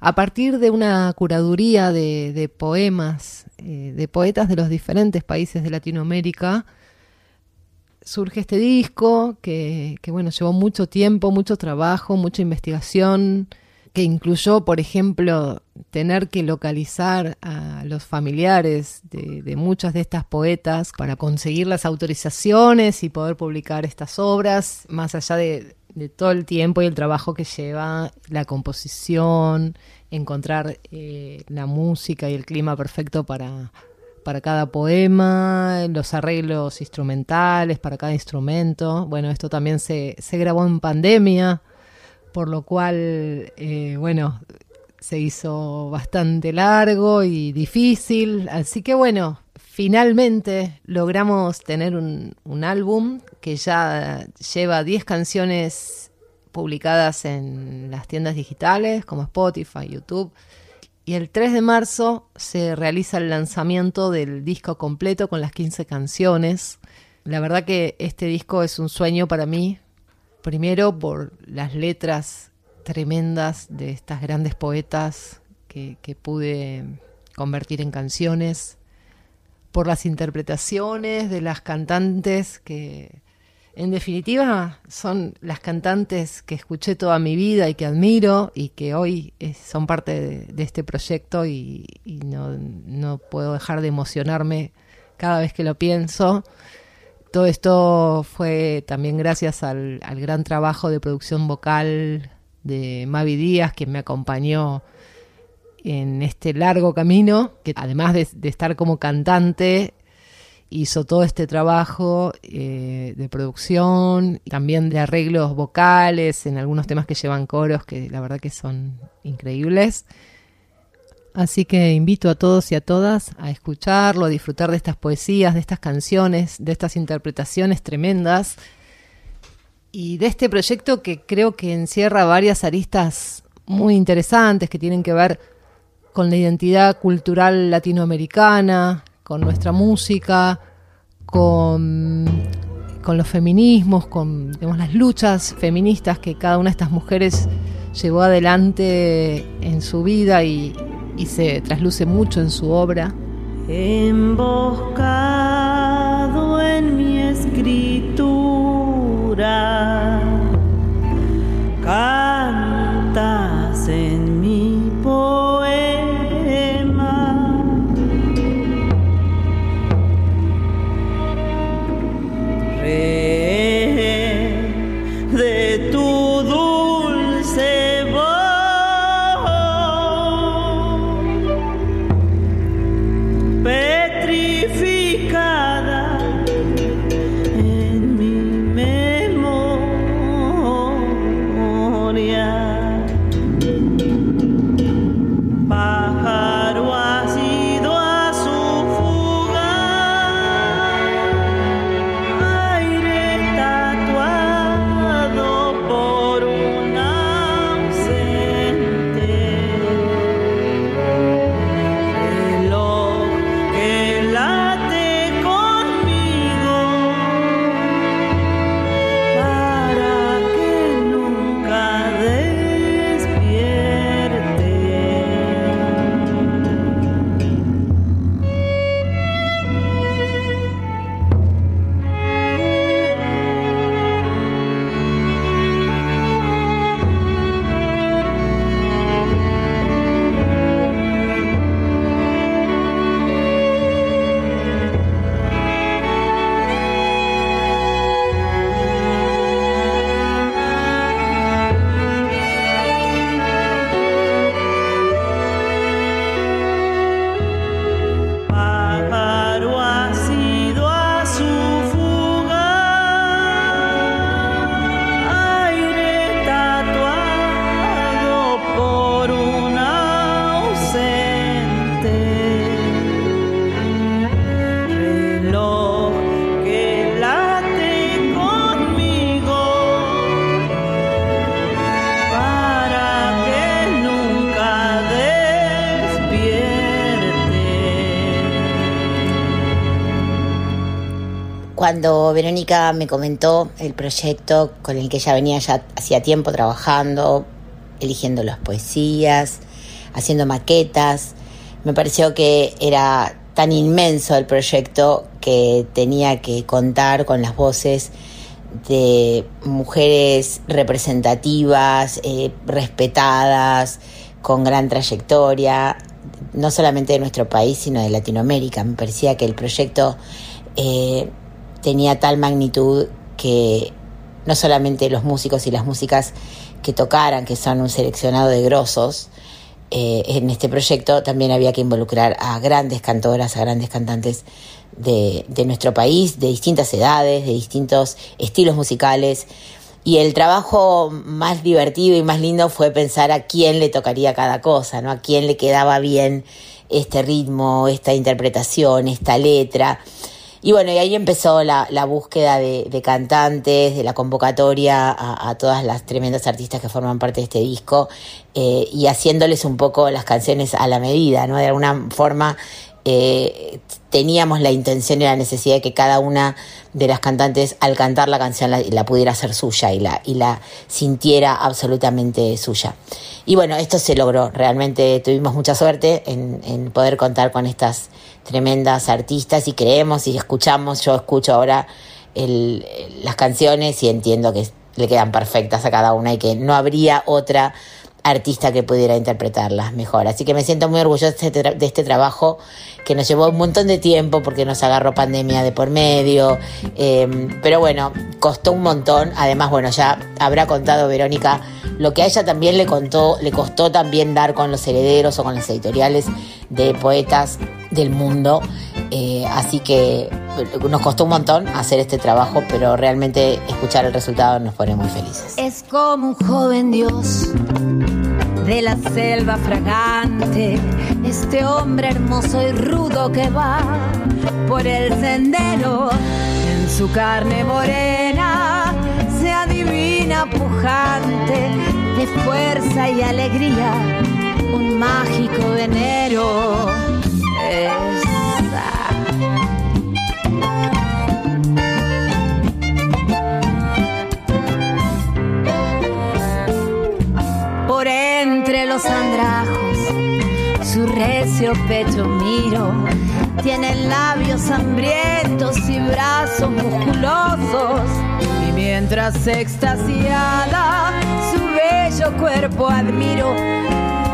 A partir de una curaduría de, poemas eh, de poetas de los diferentes países de Latinoamérica, surge este disco que, bueno, llevó mucho tiempo, mucho trabajo, mucha investigación, que incluyó, por ejemplo, tener que localizar a los familiares de, de, muchas de estas poetas para conseguir las autorizaciones y poder publicar estas obras, más allá de, de todo el tiempo y el trabajo que lleva la composición, encontrar eh, la música y el clima perfecto para, para cada poema, los arreglos instrumentales para cada instrumento. Bueno, esto también se, se grabó en pandemia, por lo cual, eh, bueno, se hizo bastante largo y difícil. Así que bueno, finalmente logramos tener un, un álbum que ya lleva 10 canciones publicadas en las tiendas digitales como Spotify, YouTube. Y el 3 de marzo se realiza el lanzamiento del disco completo con las 15 canciones. La verdad que este disco es un sueño para mí, primero por las letras tremendas de estas grandes poetas que, que pude convertir en canciones, por las interpretaciones de las cantantes que, en definitiva, son las cantantes que escuché toda mi vida y que admiro y que hoy son parte de, este proyecto y, no, puedo dejar de emocionarme cada vez que lo pienso. Todo esto fue también gracias al, gran trabajo de producción vocal de Mavi Díaz, que me acompañó en este largo camino, que además de estar como cantante, hizo todo este trabajo eh, de producción, también de arreglos vocales en algunos temas que llevan coros que la verdad que son increíbles. Así que invito a todos y a todas a escucharlo, a disfrutar de estas poesías, de estas canciones, de estas interpretaciones tremendas y de este proyecto que creo que encierra varias aristas muy interesantes que tienen que ver con la identidad cultural latinoamericana, con nuestra música, con, con los feminismos, con las luchas feministas que cada una de estas mujeres llevó adelante en su vida y, y se trasluce mucho en su obra. Emboscado en mi escritura, cantas Cuando Verónica me comentó el proyecto con el que ella venía ya hacía tiempo trabajando, eligiendo las poesías, haciendo maquetas, me pareció que era tan inmenso el proyecto que tenía que contar con las voces de mujeres representativas, eh, respetadas, con gran trayectoria, no solamente de nuestro país, sino de Latinoamérica. Me parecía que el proyecto eh, tenía tal magnitud que no solamente los músicos y las músicas que tocaran, que son un seleccionado de grosos, eh, en este proyecto también había que involucrar a grandes cantoras, a grandes cantantes de, de nuestro país, de distintas edades, de distintos estilos musicales. Y el trabajo más divertido y más lindo fue pensar a quién le tocaría cada cosa, ¿no? A quién le quedaba bien este ritmo, esta interpretación, esta letra. Y bueno, y ahí empezó la, la búsqueda de, de cantantes, de la convocatoria a, todas las tremendas artistas que forman parte de este disco eh, y haciéndoles un poco las canciones a la medida, ¿no? De alguna forma eh, teníamos la intención y la necesidad de que cada una de las cantantes al cantar la canción la, la pudiera hacer suya y la, y la sintiera absolutamente suya. Y bueno, esto se logró, realmente tuvimos mucha suerte en, en poder contar con estas tremendas artistas y creemos y escuchamos, yo escucho ahora el, las canciones y entiendo que le quedan perfectas a cada una y que no habría otra artista que pudiera interpretarlas mejor. Así que me siento muy orgullosa de este, de este trabajo que nos llevó un montón de tiempo porque nos agarró pandemia de por medio. eh, pero bueno, costó un montón. Además, bueno, ya habrá contado Verónica lo que a ella también le contó, le costó también dar con los herederos o con las editoriales de poetas del mundo. Eh, así que nos costó un montón hacer este trabajo, pero realmente escuchar el resultado nos pone muy felices. Es como un joven dios de la selva fragante, este hombre hermoso y rudo que va por el sendero. En su carne morena se adivina pujante de fuerza y alegría, un mágico los andrajos, su recio pecho miro. Tiene labios hambrientos y brazos musculosos. Y mientras extasiada su bello cuerpo admiro,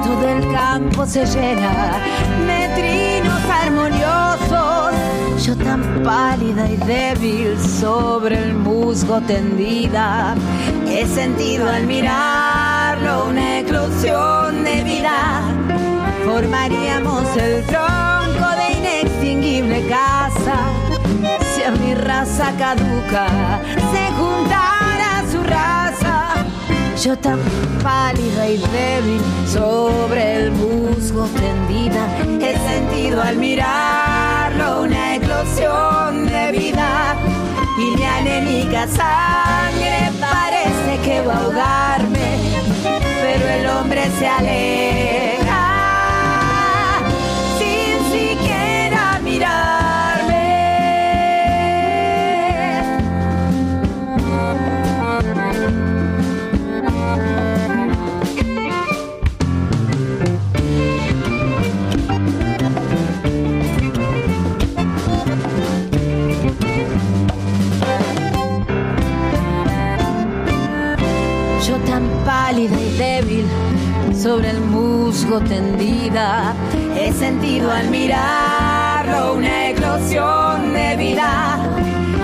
todo el campo se llena de trinos armoniosos yo tan pálida y débil sobre el musgo tendida, he sentido al mirarlo una eclosión de vida. Formaríamos el tronco de inextinguible casa si a mi raza caduca se juntara su raza. Yo tan pálida y débil sobre el musgo tendida, he sentido al mirarlo una eclosión de vida. Y mi anémica sangre parece que va a ahogarme, pero el hombre se aleja tendida, he sentido al mirarlo una eclosión de vida.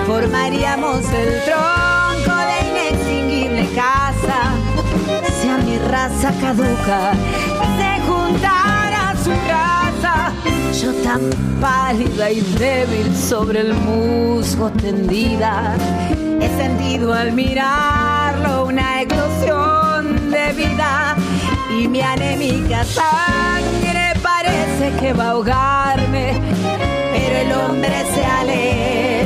Formaríamos el tronco de inextinguible casa si a mi raza caduca se juntara su raza. Yo tan pálida y débil sobre el musgo tendida, he sentido al mirarlo una eclosión de vida y mi anémica sangre parece que va a ahogarme, pero el hombre se aleja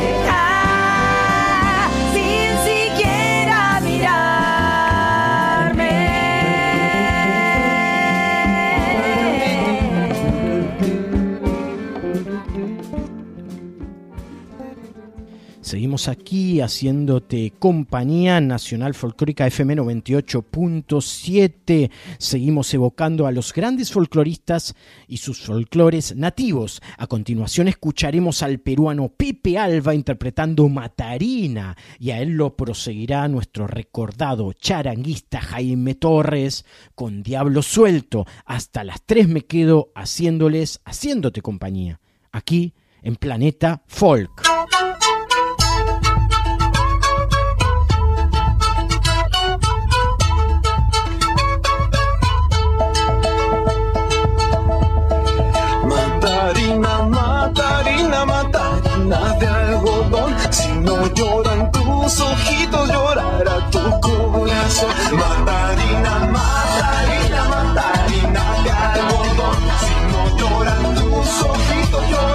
Seguimos aquí haciéndote compañía Nacional Folclórica FM 98.7. Seguimos evocando a los grandes folcloristas y sus folclores nativos. A continuación escucharemos al peruano Pepe Alba interpretando Matarina y a él lo proseguirá nuestro recordado charanguista Jaime Torres con Diablo Suelto. Hasta las 3 me quedo haciéndoles, haciéndote compañía. Aquí en Planeta Folk. No lloran tus ojitos, llorará tu corazón. Matarina, Matarina, Matarina de algodón. Si no lloran tus ojitos, llorará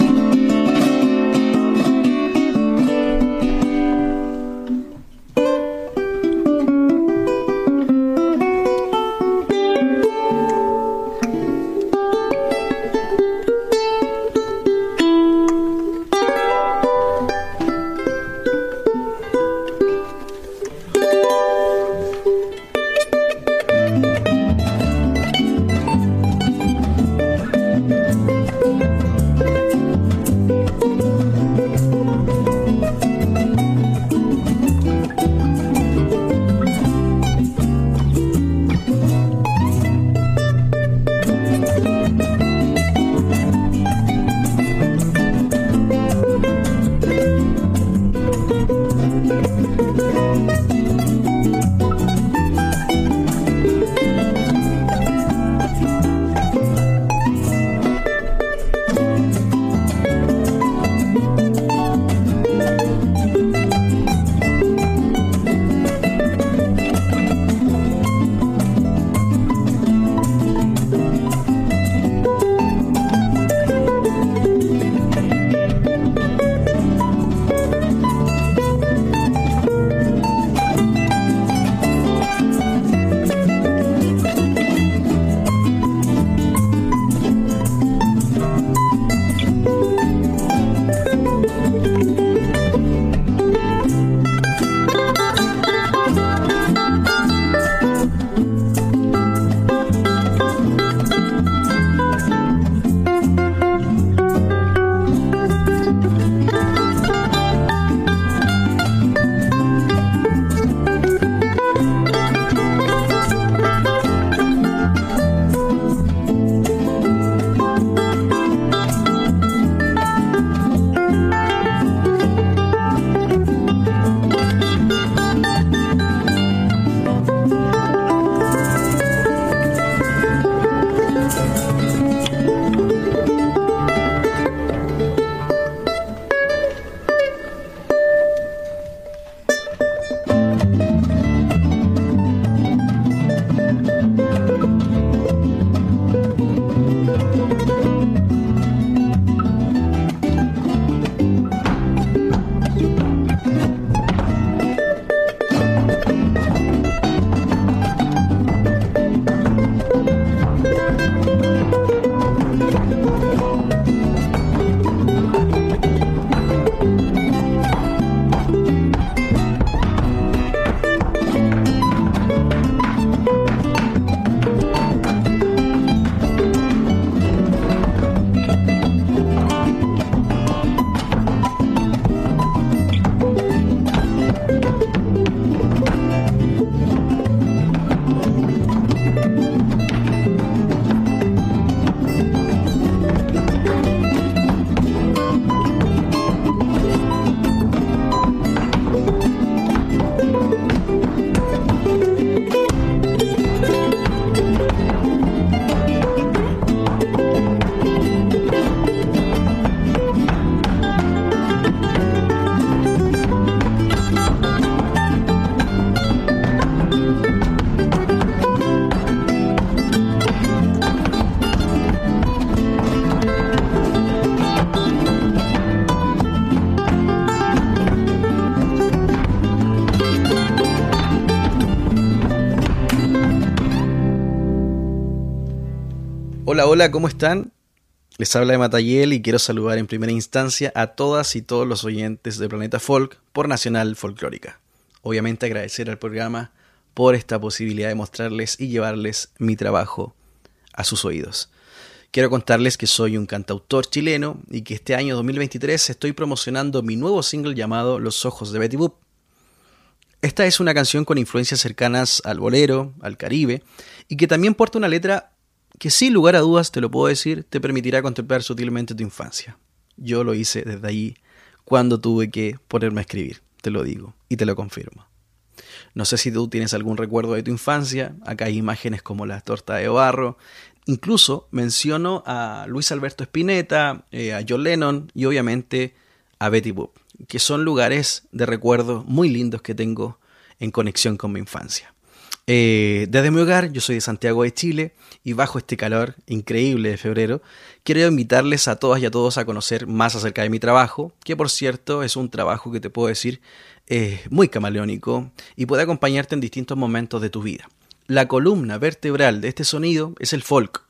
Hola, ¿cómo están? Les habla de Matayel y quiero saludar en primera instancia a todas y todos los oyentes de Planeta Folk por Nacional Folclórica. Obviamente agradecer al programa por esta posibilidad de mostrarles y llevarles mi trabajo a sus oídos. Quiero contarles que soy un cantautor chileno y que este año 2023 estoy promocionando mi nuevo single llamado Los Ojos de Betty Boop. Esta es una canción con influencias cercanas al bolero, al caribe, y que también porta una letra que sin lugar a dudas, te lo puedo decir, te permitirá contemplar sutilmente tu infancia. Yo lo hice desde allí cuando tuve que ponerme a escribir, te lo digo y te lo confirmo. No sé si tú tienes algún recuerdo de tu infancia, acá hay imágenes como la torta de barro, incluso menciono a Luis Alberto Spinetta, eh, a John Lennon y obviamente a Betty Boop, que son lugares de recuerdo muy lindos que tengo en conexión con mi infancia. Eh, desde mi hogar, yo soy de Santiago de Chile y bajo este calor increíble de febrero, quiero invitarles a todas y a todos a conocer más acerca de mi trabajo, que por cierto es un trabajo que te puedo decir eh, muy camaleónico y puede acompañarte en distintos momentos de tu vida. La columna vertebral de este sonido es el folk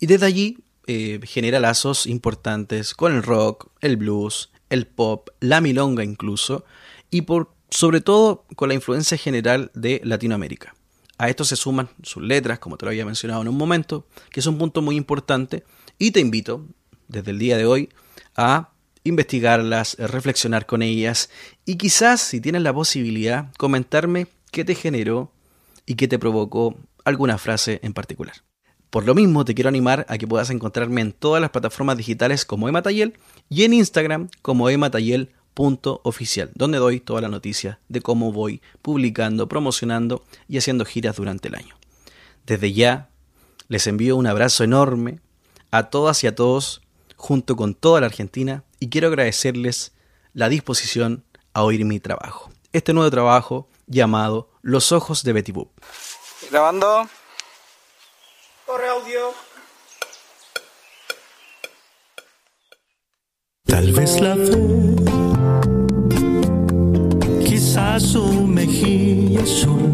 y desde allí eh, genera lazos importantes con el rock, el blues, el pop, la milonga incluso y por sobre todo con la influencia general de Latinoamérica. A esto se suman sus letras, como te lo había mencionado en un momento, que es un punto muy importante, y te invito, desde el día de hoy, a investigarlas, reflexionar con ellas, y quizás, si tienes la posibilidad, comentarme qué te generó y qué te provocó alguna frase en particular. Por lo mismo, te quiero animar a que puedas encontrarme en todas las plataformas digitales como Ematayel y en Instagram como Ematayel punto oficial, donde doy toda la noticia de cómo voy publicando, promocionando y haciendo giras durante el año. Desde ya, les envío un abrazo enorme a todas y a todos, junto con toda la Argentina, y quiero agradecerles la disposición a oír mi trabajo. Este nuevo trabajo llamado Los Ojos de Betty Boop. Grabando. Corre audio. Tal vez la fe su mejilla azul,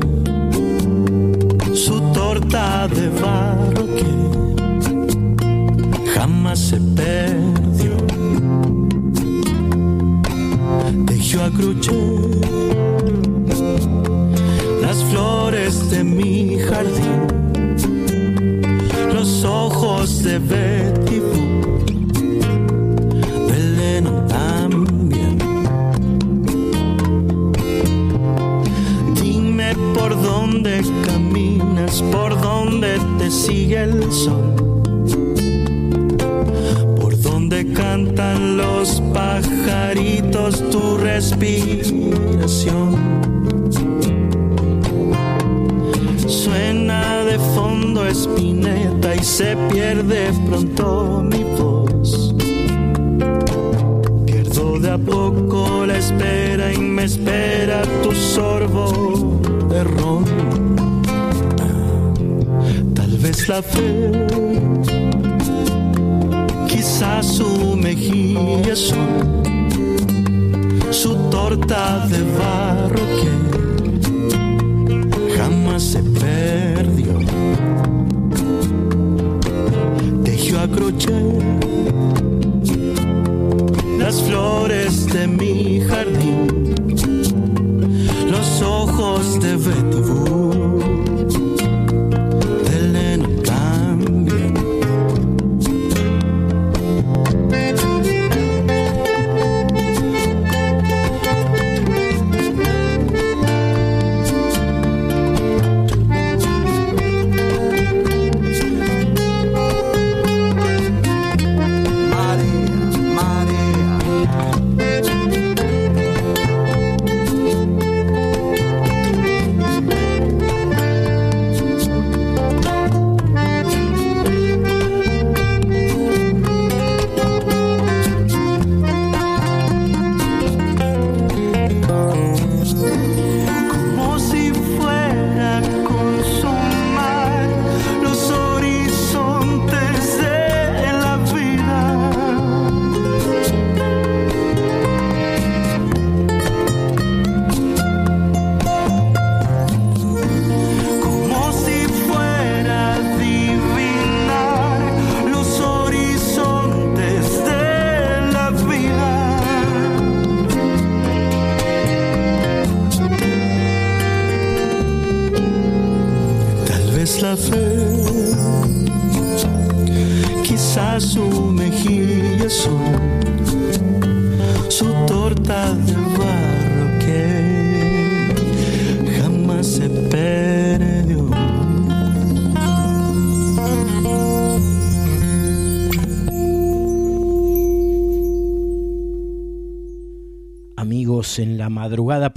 su torta de barro que jamás se perdió. Dejó a las flores de mi jardín, los ojos de Betty por dónde caminas, por dónde te sigue el sol, por dónde cantan los pajaritos tu respiración. Suena de fondo espineta y se pierde pronto mi voz. Pierdo de a poco la espera y me espera tu sorbo de ron. Tal vez la fe, quizás su mejilla azul, su torta de barro que jamás se perdió. Dejó a mi jardín, los ojos de Betty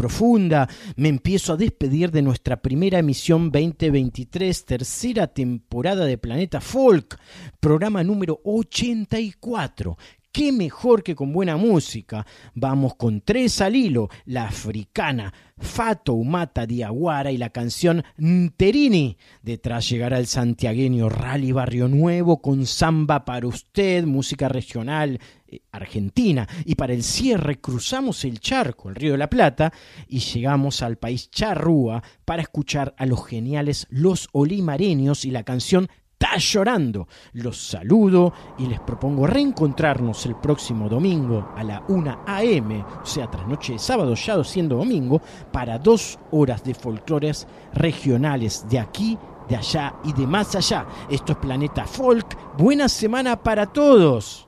profunda me empiezo a despedir de nuestra primera emisión 2023, tercera temporada de Planeta Folk, programa número 84. Qué mejor que con buena música. Vamos con tres al hilo, la africana Fato Umata Diaguara y la canción Nterini. Detrás llegará el santiagueño Rally Barrio Nuevo con Samba para usted, música regional eh, argentina. Y para el cierre cruzamos el charco, el río de la Plata, y llegamos al país charrúa para escuchar a los geniales Los Olimareños y la canción Está llorando. Los saludo y les propongo reencontrarnos el próximo domingo a la 1 a.m., o sea, tras noche de sábado, ya siendo domingo, para dos horas de folclores regionales de aquí, de allá y de más allá. Esto es Planeta Folk. Buena semana para todos.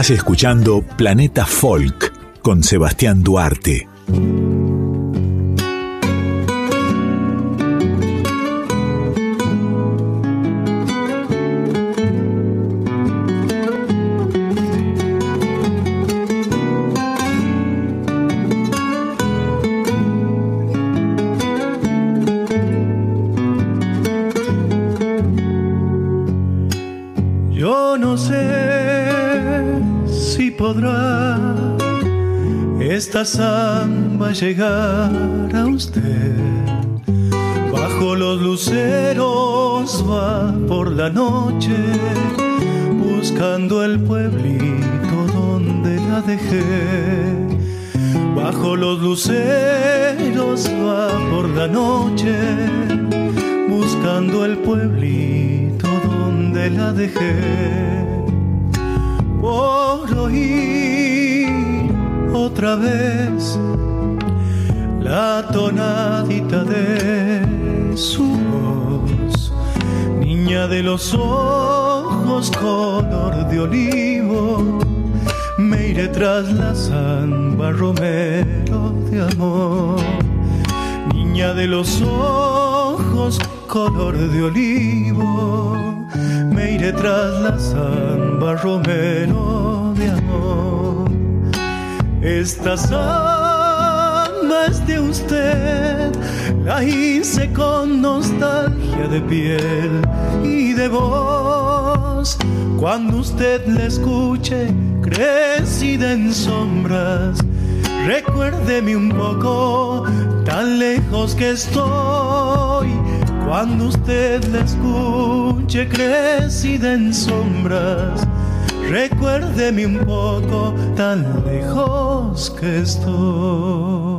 Estás escuchando Planeta Folk con Sebastián Duarte. Samba llegar piel y de voz. Cuando usted la escuche, crecida en sombras, recuérdeme un poco, tan lejos que estoy. Cuando usted la escuche, crecida en sombras, recuérdeme un poco, tan lejos que estoy.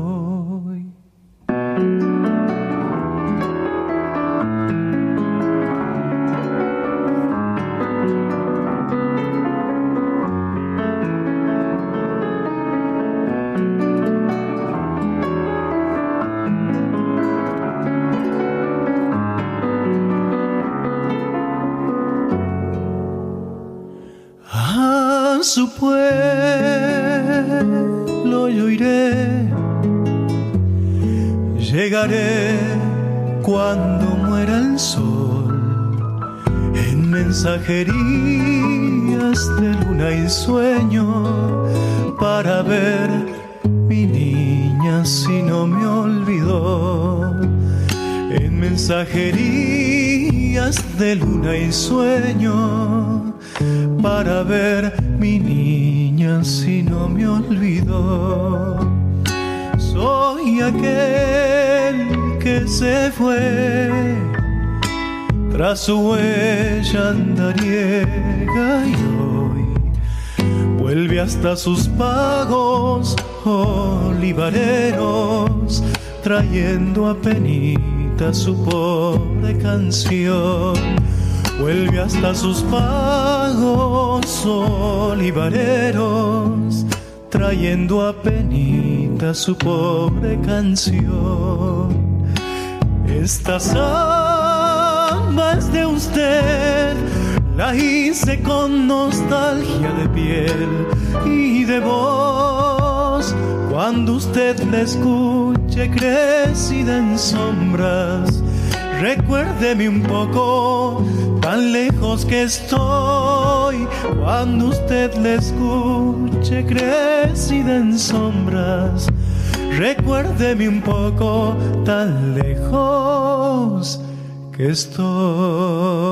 Mensajerías de luna y sueño, para ver mi niña si no me olvidó, en mensajerías de luna y sueño para ver mi niña si no me olvidó. Soy aquel que se fue tras su huella andariega y hoy vuelve hasta sus pagos olivareros trayendo a penita su pobre canción vuelve hasta sus pagos olivareros, trayendo a penita su pobre canción. Esta samba es de usted, la hice con nostalgia de piel y de voz. Cuando usted la escuche crecida en sombras, recuérdeme un poco, tan lejos que estoy. Cuando usted la escuche crecida en sombras, recuérdeme un poco, tan lejos estoy.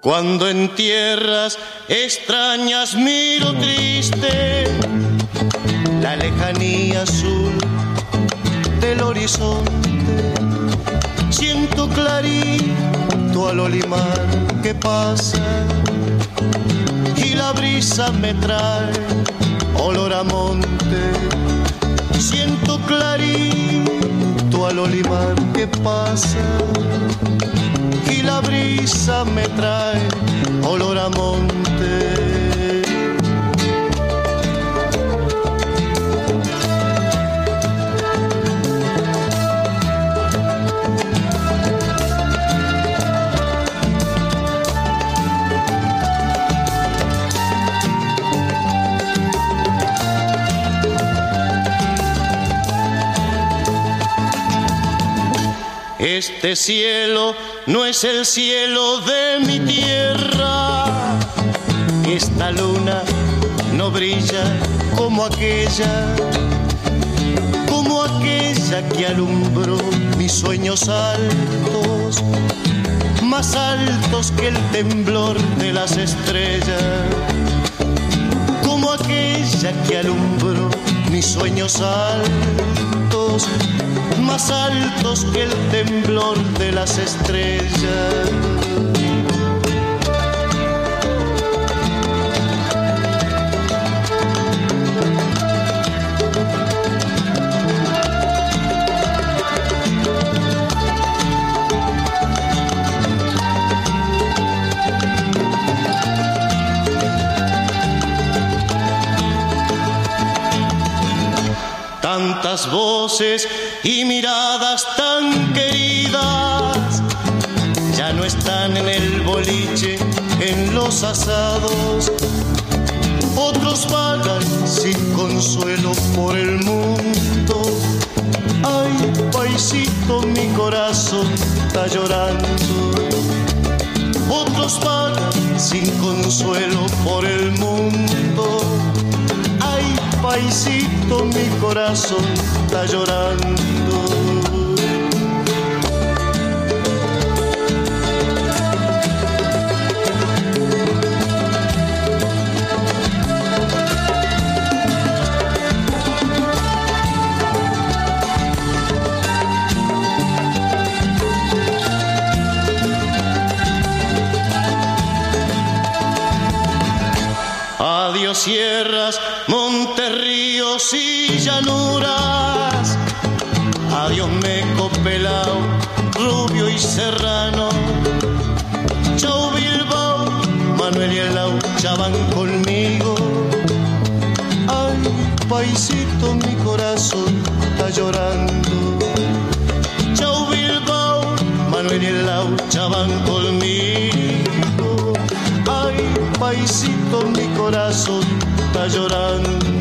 Cuando en tierras extrañas miro triste la lejanía azul del horizonte. Siento clarito al olimar que pasa y la brisa me trae olor a monte. Siento clarito al olimar que pasa y la brisa me trae olor a monte. Este cielo no es el cielo de mi tierra. Esta luna no brilla como aquella, como aquella que alumbró mis sueños altos, más altos que el temblor de las estrellas, como aquella que alumbró mis sueños altos, más altos que el temblor de las estrellas. tantas voces y miradas tan queridas ya no están en el boliche, en los asados. Otros vagan sin consuelo por el mundo. Ay, paisito, mi corazón está llorando. Otros vagan sin consuelo por el mundo paisito, mi corazón está llorando. Adiós sierras, montes, ríos y llanuras. Adiós meco pelao, rubio y serrano. Chau Bilbao, Manuel y el ya van conmigo. Ay, paisito, mi corazón está llorando. Chau Bilbao, Manuel y el ya van conmigo. Ay, paisito, mi corazón está llorando.